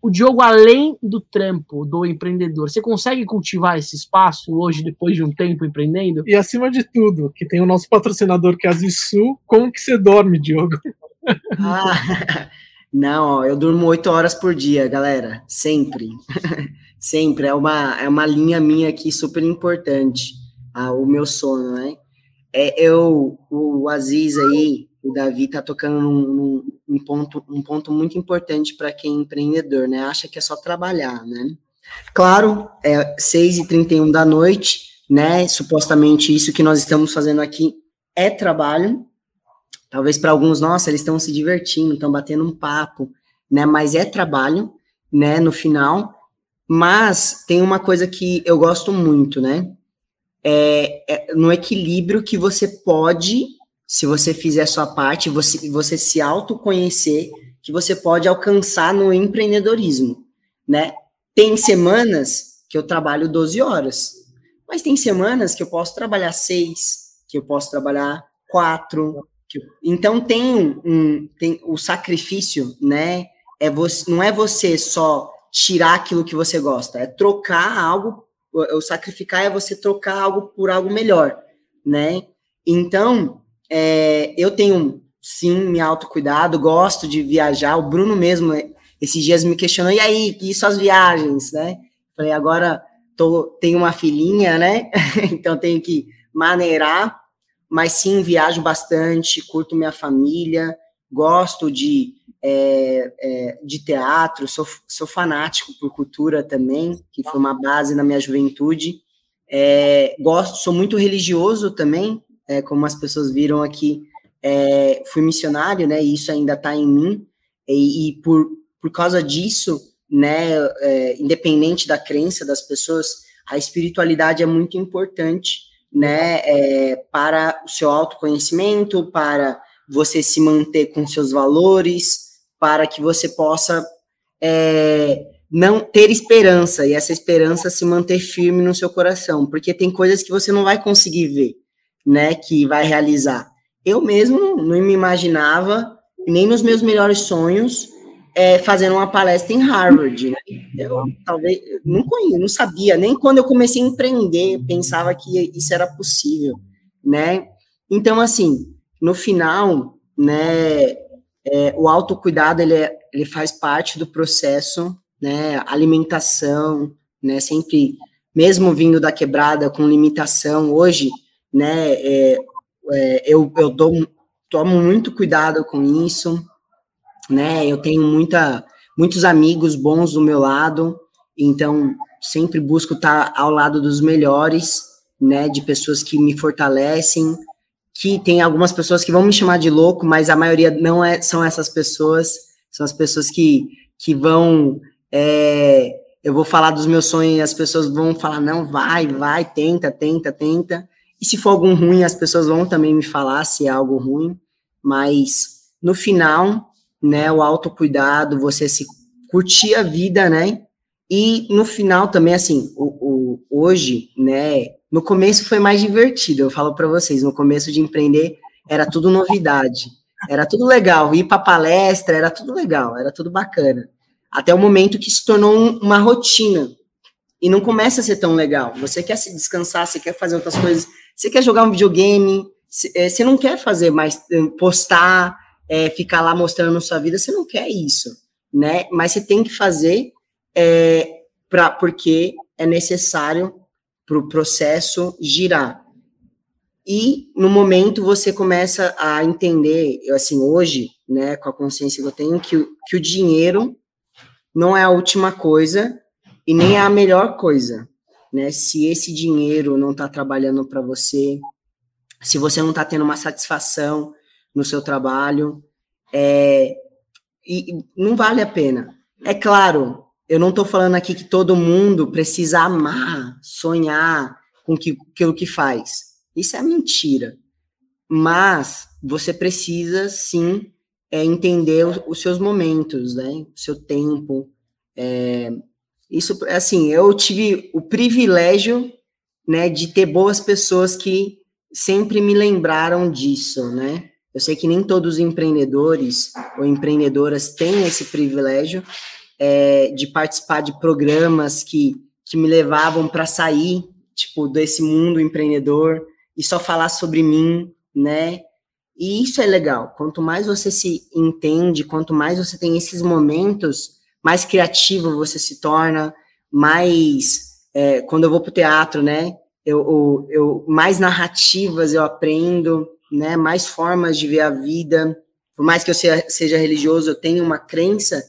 O Diogo, além do trampo do empreendedor, você consegue cultivar esse espaço hoje, depois de um tempo empreendendo? E acima de tudo, que tem o nosso patrocinador que é a Zissu, como que você dorme, Diogo? Ah, não, eu durmo oito horas por dia, galera. Sempre. Sempre. É uma, é uma linha minha aqui super importante. Ah, o meu sono, né? É, eu, o Aziz aí, o Davi tá tocando num, num ponto, um ponto muito importante para quem é empreendedor, né? Acha que é só trabalhar, né? Claro, é 6 e 31 da noite, né? Supostamente isso que nós estamos fazendo aqui é trabalho. Talvez para alguns, nossa, eles estão se divertindo, estão batendo um papo, né? Mas é trabalho, né? No final. Mas tem uma coisa que eu gosto muito, né? É, é no equilíbrio que você pode se você fizer a sua parte, você, você se autoconhecer, que você pode alcançar no empreendedorismo, né? Tem semanas que eu trabalho 12 horas, mas tem semanas que eu posso trabalhar 6, que eu posso trabalhar 4. Então tem um, um, tem o sacrifício, né? É você, não é você só tirar aquilo que você gosta, é trocar algo, o sacrificar é você trocar algo por algo melhor, né? Então, é, eu tenho, sim, me autocuidado, gosto de viajar. O Bruno mesmo, esses dias me questionou, e aí, e suas viagens, né? Falei, agora tô, tenho uma filhinha, né? então tenho que maneirar, mas sim, viajo bastante, curto minha família, gosto de, é, é, de teatro, sou, sou fanático por cultura também, que foi uma base na minha juventude. É, gosto, sou muito religioso também, é, como as pessoas viram aqui, é, fui missionário, né? E isso ainda está em mim. E, e, por, por causa disso, né? É, independente da crença das pessoas, a espiritualidade é muito importante, né? É, para o seu autoconhecimento, para você se manter com seus valores, para que você possa é, não ter esperança e essa esperança se manter firme no seu coração, porque tem coisas que você não vai conseguir ver né, que vai realizar. Eu mesmo não me imaginava, nem nos meus melhores sonhos, é, fazendo uma palestra em Harvard. Né? Eu talvez não conhecia, não sabia, nem quando eu comecei a empreender, pensava que isso era possível, né? Então, assim, no final, né, é, o autocuidado, ele, é, ele faz parte do processo, né, alimentação, né, sempre, mesmo vindo da quebrada com limitação, hoje, né? É, é, eu, eu dou, tomo muito cuidado com isso, né? Eu tenho muita, muitos amigos bons do meu lado, então sempre busco estar ao lado dos melhores, né? De pessoas que me fortalecem, que tem algumas pessoas que vão me chamar de louco, mas a maioria não é, são essas pessoas, são as pessoas que, que vão é, eu vou falar dos meus sonhos e as pessoas vão falar, não, vai, vai, tenta, tenta, tenta. E se for algum ruim, as pessoas vão também me falar se é algo ruim, mas no final, né, o autocuidado, você se curtir a vida, né? E no final também, assim, o, o hoje, né? No começo foi mais divertido, eu falo para vocês, no começo de empreender era tudo novidade, era tudo legal, ir para palestra era tudo legal, era tudo bacana. Até o momento que se tornou um, uma rotina e não começa a ser tão legal. Você quer se descansar, você quer fazer outras coisas, você quer jogar um videogame, é, você não quer fazer mais, eh, postar, é, ficar lá mostrando sua vida, você não quer isso, né? Mas você tem que fazer é, pra, porque é necessário para o processo girar. E no momento você começa a entender, assim, hoje, né, com a consciência que eu tenho, que, que o dinheiro não é a última coisa e nem é a melhor coisa né? Se esse dinheiro não está trabalhando para você, se você não está tendo uma satisfação no seu trabalho, é, e, não vale a pena. É claro, eu não estou falando aqui que todo mundo precisa amar, sonhar com que, aquilo que faz. Isso é mentira. Mas você precisa sim é entender os, os seus momentos, né? O seu tempo. É, isso, assim, eu tive o privilégio, né, de ter boas pessoas que sempre me lembraram disso, né? Eu sei que nem todos os empreendedores ou empreendedoras têm esse privilégio é, de participar de programas que, que me levavam para sair, tipo, desse mundo empreendedor e só falar sobre mim, né? E isso é legal. Quanto mais você se entende, quanto mais você tem esses momentos, mais criativo você se torna, mais. É, quando eu vou para o teatro, né? Eu, eu, eu, mais narrativas eu aprendo, né, mais formas de ver a vida. Por mais que eu seja, seja religioso, eu tenho uma crença,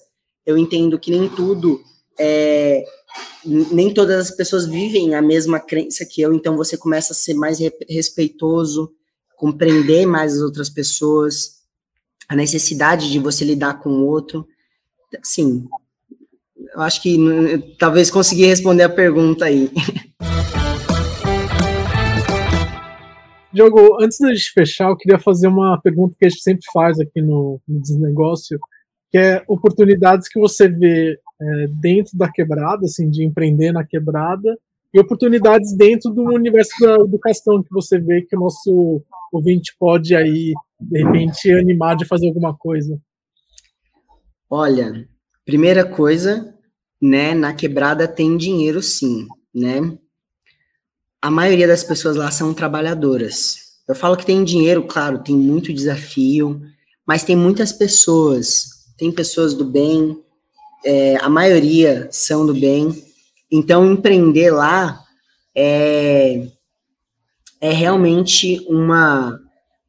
eu entendo que nem tudo é, nem todas as pessoas vivem a mesma crença que eu, então você começa a ser mais respeitoso, compreender mais as outras pessoas, a necessidade de você lidar com o outro. Sim, eu acho que talvez consegui responder a pergunta aí. Diogo, antes da gente fechar, eu queria fazer uma pergunta que a gente sempre faz aqui no, no Desnegócio, que é oportunidades que você vê é, dentro da quebrada, assim, de empreender na quebrada, e oportunidades dentro do universo da educação que você vê que o nosso ouvinte pode aí, de repente, animar de fazer alguma coisa. Olha, primeira coisa, né, na quebrada tem dinheiro sim, né? A maioria das pessoas lá são trabalhadoras. Eu falo que tem dinheiro, claro, tem muito desafio, mas tem muitas pessoas, tem pessoas do bem, é, a maioria são do bem. Então, empreender lá é, é realmente uma.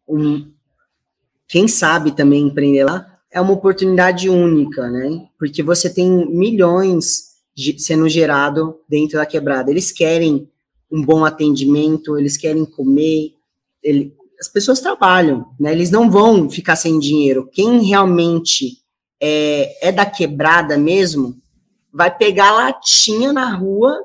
Um, quem sabe também empreender lá é uma oportunidade única, né? Porque você tem milhões sendo gerado dentro da quebrada. Eles querem um bom atendimento, eles querem comer, ele, as pessoas trabalham, né? Eles não vão ficar sem dinheiro. Quem realmente é, é da quebrada mesmo, vai pegar latinha na rua,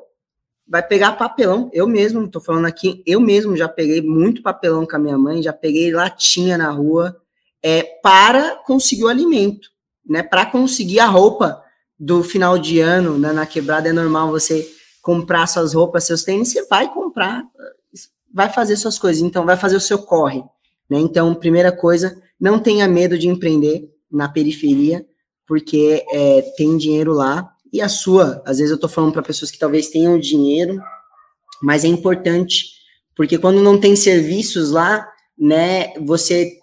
vai pegar papelão. Eu mesmo, estou falando aqui, eu mesmo já peguei muito papelão com a minha mãe, já peguei latinha na rua, é, para conseguir o alimento, né? Para conseguir a roupa do final de ano, né? Na quebrada é normal você comprar suas roupas, seus tênis, você vai comprar, vai fazer suas coisas, então vai fazer o seu corre, né? Então, primeira coisa, não tenha medo de empreender na periferia, porque é, tem dinheiro lá e a sua, às vezes eu tô falando para pessoas que talvez tenham dinheiro, mas é importante, porque quando não tem serviços lá, né, você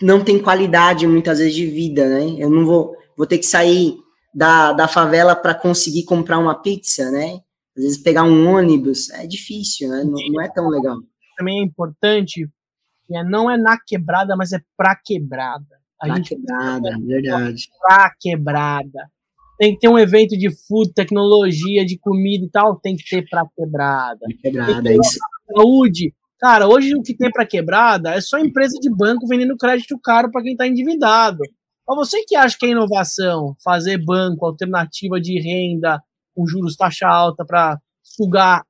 não tem qualidade muitas vezes de vida, né? Eu não vou, vou ter que sair da, da favela para conseguir comprar uma pizza, né? Às vezes pegar um ônibus é difícil, né? Não, não é tão legal. Também é importante, é, não é na quebrada, mas é pra quebrada. A gente quebrada, verdade. Pra quebrada. Tem que ter um evento de food, tecnologia, de comida e tal, tem que ter pra quebrada. Quebrada, é isso. Saúde. Cara, hoje o que tem para quebrada é só empresa de banco vendendo crédito caro para quem está endividado. Mas você que acha que é inovação, fazer banco, alternativa de renda, com juros taxa alta para sugar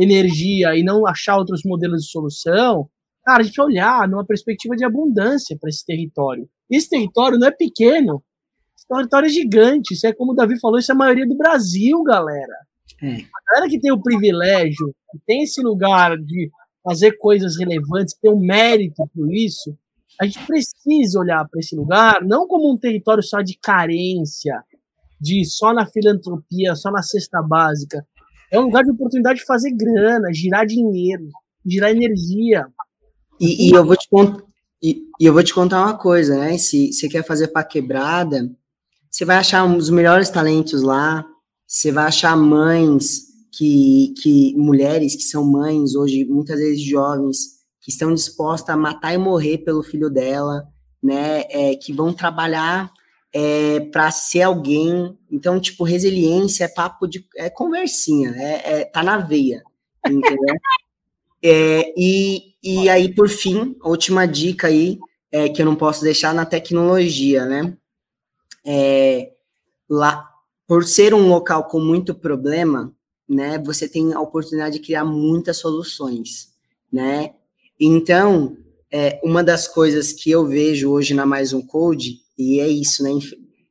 energia e não achar outros modelos de solução, cara, a gente olhar numa perspectiva de abundância para esse território. Esse território não é pequeno, esse território é gigante. Isso é como o Davi falou, isso é a maioria do Brasil, galera. É. A galera que tem o privilégio, que tem esse lugar de fazer coisas relevantes, ter um mérito por isso, a gente precisa olhar para esse lugar não como um território só de carência, de só na filantropia, só na cesta básica. É um lugar de oportunidade de fazer grana, girar dinheiro, girar energia. E, e eu vou te. E, e, eu vou te contar uma coisa, né? Se você quer fazer para quebrada, você vai achar um dos melhores talentos lá. Você vai achar mães que, que mulheres que são mães hoje, muitas vezes jovens, que estão dispostas a matar e morrer pelo filho dela, né? É, que vão trabalhar é, para ser alguém. Então, tipo, resiliência é papo de. é conversinha, é, é tá na veia, entendeu? é, e, e aí, por fim, última dica aí, é, que eu não posso deixar na tecnologia, né? É, lá, por ser um local com muito problema, né, você tem a oportunidade de criar muitas soluções, né? Então, é, uma das coisas que eu vejo hoje na Mais Um Code E é isso, né?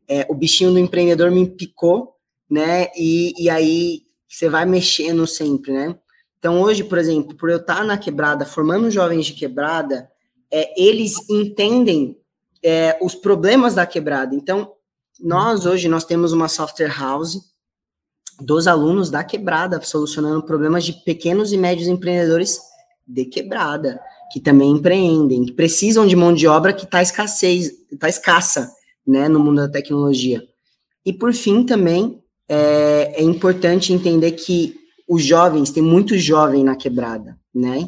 É, o bichinho do empreendedor me picou, né? E, e aí você vai mexendo sempre, né? Então, hoje, por exemplo, por eu estar na quebrada, formando jovens de quebrada, é, eles entendem é, os problemas da quebrada. Então, nós hoje nós temos uma software house dos alunos da quebrada, solucionando problemas de pequenos e médios empreendedores de quebrada, que também empreendem, que precisam de mão de obra que está escassez, está escassa, né, no mundo da tecnologia. E por fim também é, é importante entender que os jovens, tem muito jovem na quebrada, né?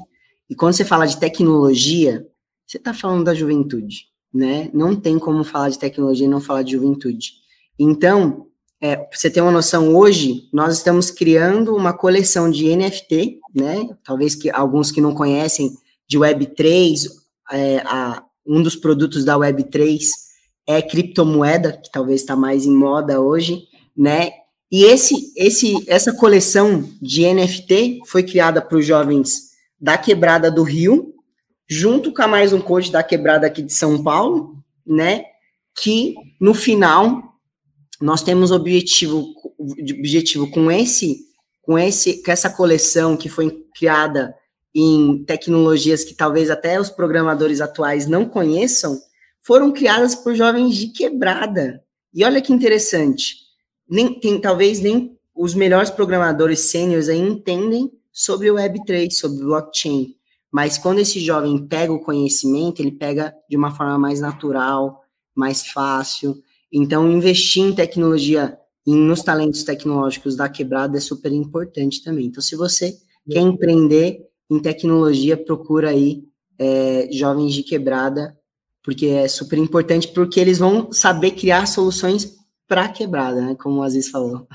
E quando você fala de tecnologia, você está falando da juventude, né? Não tem como falar de tecnologia e não falar de juventude. Então, é, você ter uma noção, hoje nós estamos criando uma coleção de NFT, né? Talvez que alguns que não conhecem de Web3, é, a, um dos produtos da Web3 é criptomoeda, que talvez está mais em moda hoje, né? E esse, esse, essa coleção de NFT foi criada para os jovens da Quebrada do Rio, junto com a mais um coach da Quebrada aqui de São Paulo, né? Que no final nós temos objetivo, objetivo com esse, com esse, com essa coleção que foi criada em tecnologias que talvez até os programadores atuais não conheçam, foram criadas por jovens de quebrada. E olha que interessante, nem tem talvez nem os melhores programadores sêniores aí entendem sobre o Web3, sobre blockchain. Mas quando esse jovem pega o conhecimento, ele pega de uma forma mais natural, mais fácil, então, investir em tecnologia e nos talentos tecnológicos da quebrada é super importante também. Então, se você quer empreender em tecnologia, procura aí é, jovens de quebrada, porque é super importante, porque eles vão saber criar soluções para quebrada, né? Como o Aziz falou.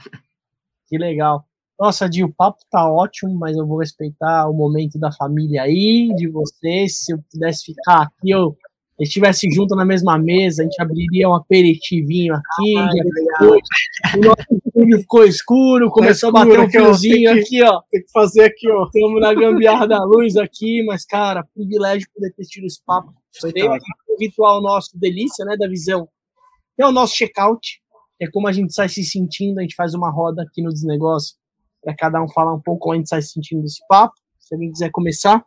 Que legal. Nossa, Di, o papo tá ótimo, mas eu vou respeitar o momento da família aí, de vocês. Se eu pudesse ficar aqui, eu estivesse junto na mesma mesa, a gente abriria um aperitivinho aqui, depois, o nosso estúdio ficou escuro, começou Tá a bater um escuro, friozinho aqui, ó. Tem que fazer aqui, ó. Estamos na gambiarra da luz aqui, mas, cara, privilégio poder ter tido esse papo. Foi Tem o ritual nosso, delícia, né, da visão. É o nosso check-out, é como a gente sai se sentindo, a gente faz uma roda aqui no Desnegócio, para cada um falar um pouco como a gente sai se sentindo desse papo. Se alguém quiser começar.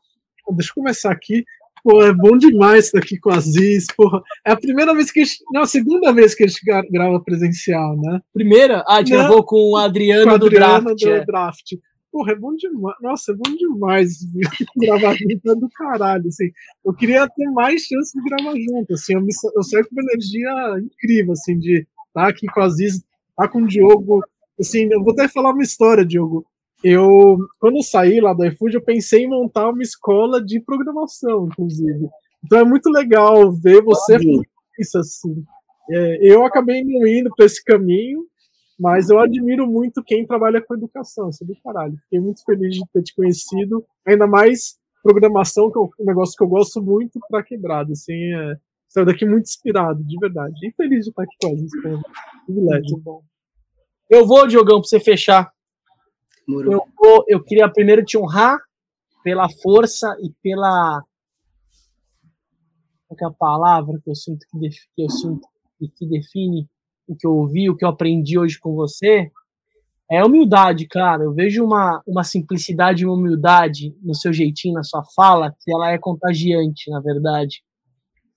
Deixa eu começar aqui. Pô, é bom demais estar aqui com a Aziz. Porra, é a primeira vez que a gente. Não, a segunda vez que a gente gra- grava presencial, né? Primeira, ah, a gente Não. gravou com o Adriano Com a do Adriana Draft. do é. draft. Porra, é bom demais. Nossa, é bom demais gravar junto, é do caralho, assim. Eu queria ter mais chance de gravar junto, assim. Eu, me, eu saio com uma energia incrível, assim, de estar aqui com a Aziz, estar com o Diogo. Assim, eu vou até falar uma história, Diogo. Eu, quando eu saí lá do iFood, eu pensei em montar uma escola de programação, inclusive. Então é muito legal ver você fazer isso, assim. É, eu acabei não indo para esse caminho, mas eu admiro muito quem trabalha com educação, isso é do caralho. Fiquei muito feliz de ter te conhecido, ainda mais programação, que é um negócio que eu gosto muito para quebrado, assim, é, saiu daqui muito inspirado, de verdade. E feliz de estar aqui com a um privilégio. Muito bom. Eu vou, Diogão, para você fechar. Eu, eu queria primeiro te honrar pela força e pela. Qual é a palavra que eu sinto que, def- que eu sinto e que define o que eu ouvi, o que eu aprendi hoje com você? É humildade, cara. Eu vejo uma, uma simplicidade e uma humildade no seu jeitinho, na sua fala, que ela é contagiante, na verdade.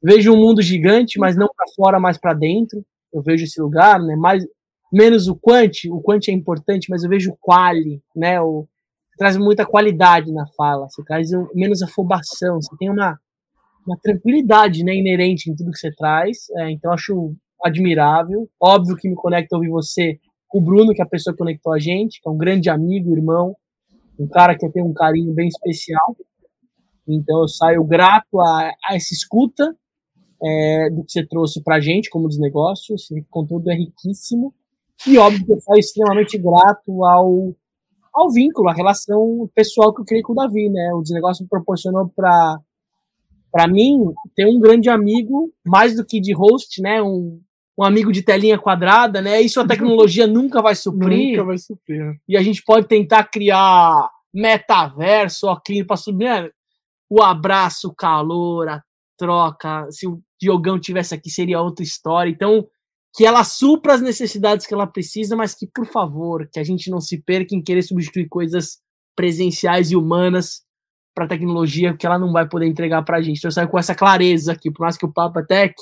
Vejo um mundo gigante, mas não para fora, mas para dentro. Eu vejo esse lugar, né? Mais, menos o quant, o quant é importante, mas eu vejo o quali, né? O, traz muita qualidade na fala, você traz menos afobação, você tem uma, uma tranquilidade né, inerente em tudo que você traz, é, então acho admirável. Óbvio que me conecta a ouvir você, o Bruno, que é a pessoa que conectou a gente, que é um grande amigo, irmão, um cara que tenho um carinho bem especial. Então eu saio grato a, a essa escuta é, do que você trouxe pra gente como dos negócios, esse conteúdo é riquíssimo. E óbvio que eu saio extremamente grato ao, ao vínculo, à relação pessoal que eu criei com o Davi, né? O desnegócio me proporcionou para para mim ter um grande amigo, mais do que de host, né? Um, um amigo de telinha quadrada, né? Isso a tecnologia nunca vai suprir. Nunca vai suprir. E a gente pode tentar criar metaverso, aqui para subir. né? O abraço, o calor, a troca. Se o Diogão tivesse aqui, seria outra história. Então, que ela supra as necessidades que ela precisa, mas que, por favor, que a gente não se perca em querer substituir coisas presenciais e humanas para tecnologia, que ela não vai poder entregar para a gente. Então, eu saio com essa clareza aqui, por mais que o Papo é Tech,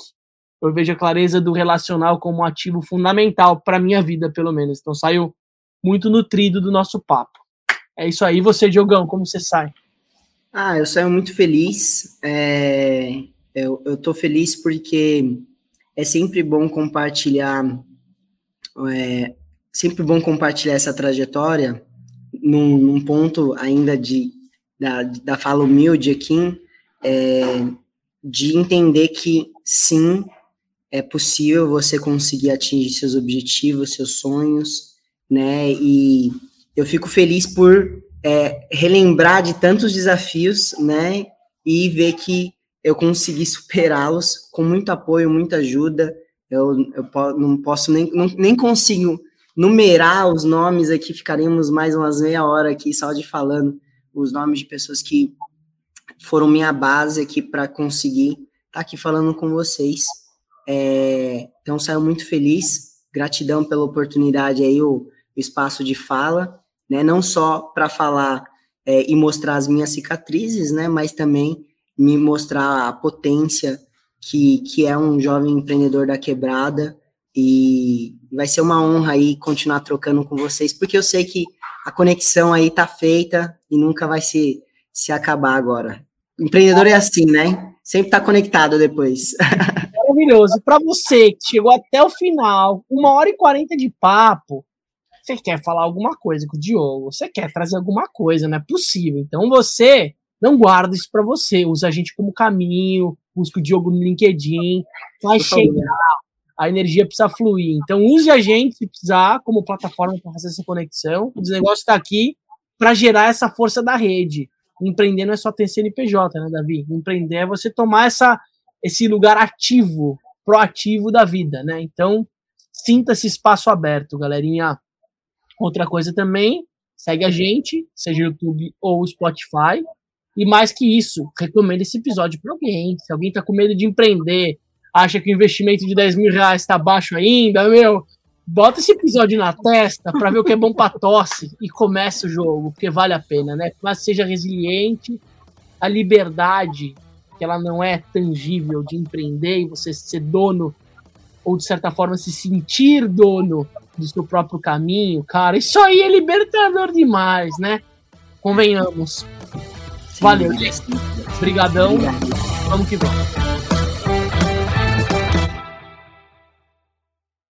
eu vejo a clareza do relacional como um ativo fundamental para minha vida, pelo menos. Então, saio muito nutrido do nosso papo. É isso aí. você, Diogão, como você sai? Ah, eu saio muito feliz. É, eu, eu tô feliz porque é sempre bom compartilhar, é, sempre bom compartilhar essa trajetória num, num ponto ainda de da, da fala humilde aqui, é, de entender que sim, é possível você conseguir atingir seus objetivos, seus sonhos, né? E eu fico feliz por é, relembrar de tantos desafios, né? E ver que eu consegui superá-los com muito apoio, muita ajuda. Eu, eu não posso nem, não, nem consigo numerar os nomes aqui, ficaríamos mais umas meia hora aqui só de falando os nomes de pessoas que foram minha base aqui para conseguir estar tá aqui falando com vocês. É, então, saio muito feliz, gratidão pela oportunidade aí, o, o espaço de fala, né, não só para falar é, e mostrar as minhas cicatrizes, né, mas também me mostrar a potência que, que é um jovem empreendedor da quebrada e vai ser uma honra aí continuar trocando com vocês, porque eu sei que a conexão aí tá feita e nunca vai se, se acabar agora. Empreendedor é assim, né? Sempre tá conectado depois. Maravilhoso. Para você que chegou até o final, uma hora e quarenta de papo, você quer falar alguma coisa com o Diogo, você quer trazer alguma coisa, não é possível. Então você não guarda isso para você, usa a gente como caminho, busca o Diogo no LinkedIn, vai chegar, a energia precisa fluir. Então use a gente se precisar como plataforma para fazer essa conexão. O negócio está aqui para gerar essa força da rede. Empreender não é só ter CNPJ, né, Davi? Empreender é você tomar essa, esse lugar ativo, proativo da vida, né? Então, sinta esse espaço aberto, galerinha. Outra coisa também, segue a gente, seja YouTube ou Spotify. E mais que isso, recomenda esse episódio para alguém. Se alguém está com medo de empreender, acha que o investimento de 10 mil reais está baixo ainda, meu, bota esse episódio na testa para ver o que é bom para tosse e comece o jogo, porque vale a pena, né? Mas seja resiliente, a liberdade, que ela não é tangível de empreender e você ser dono ou de certa forma se sentir dono do seu próprio caminho, cara, isso aí é libertador demais, né? Convenhamos. Valeu, gente. Obrigadão. Vamos que vamos.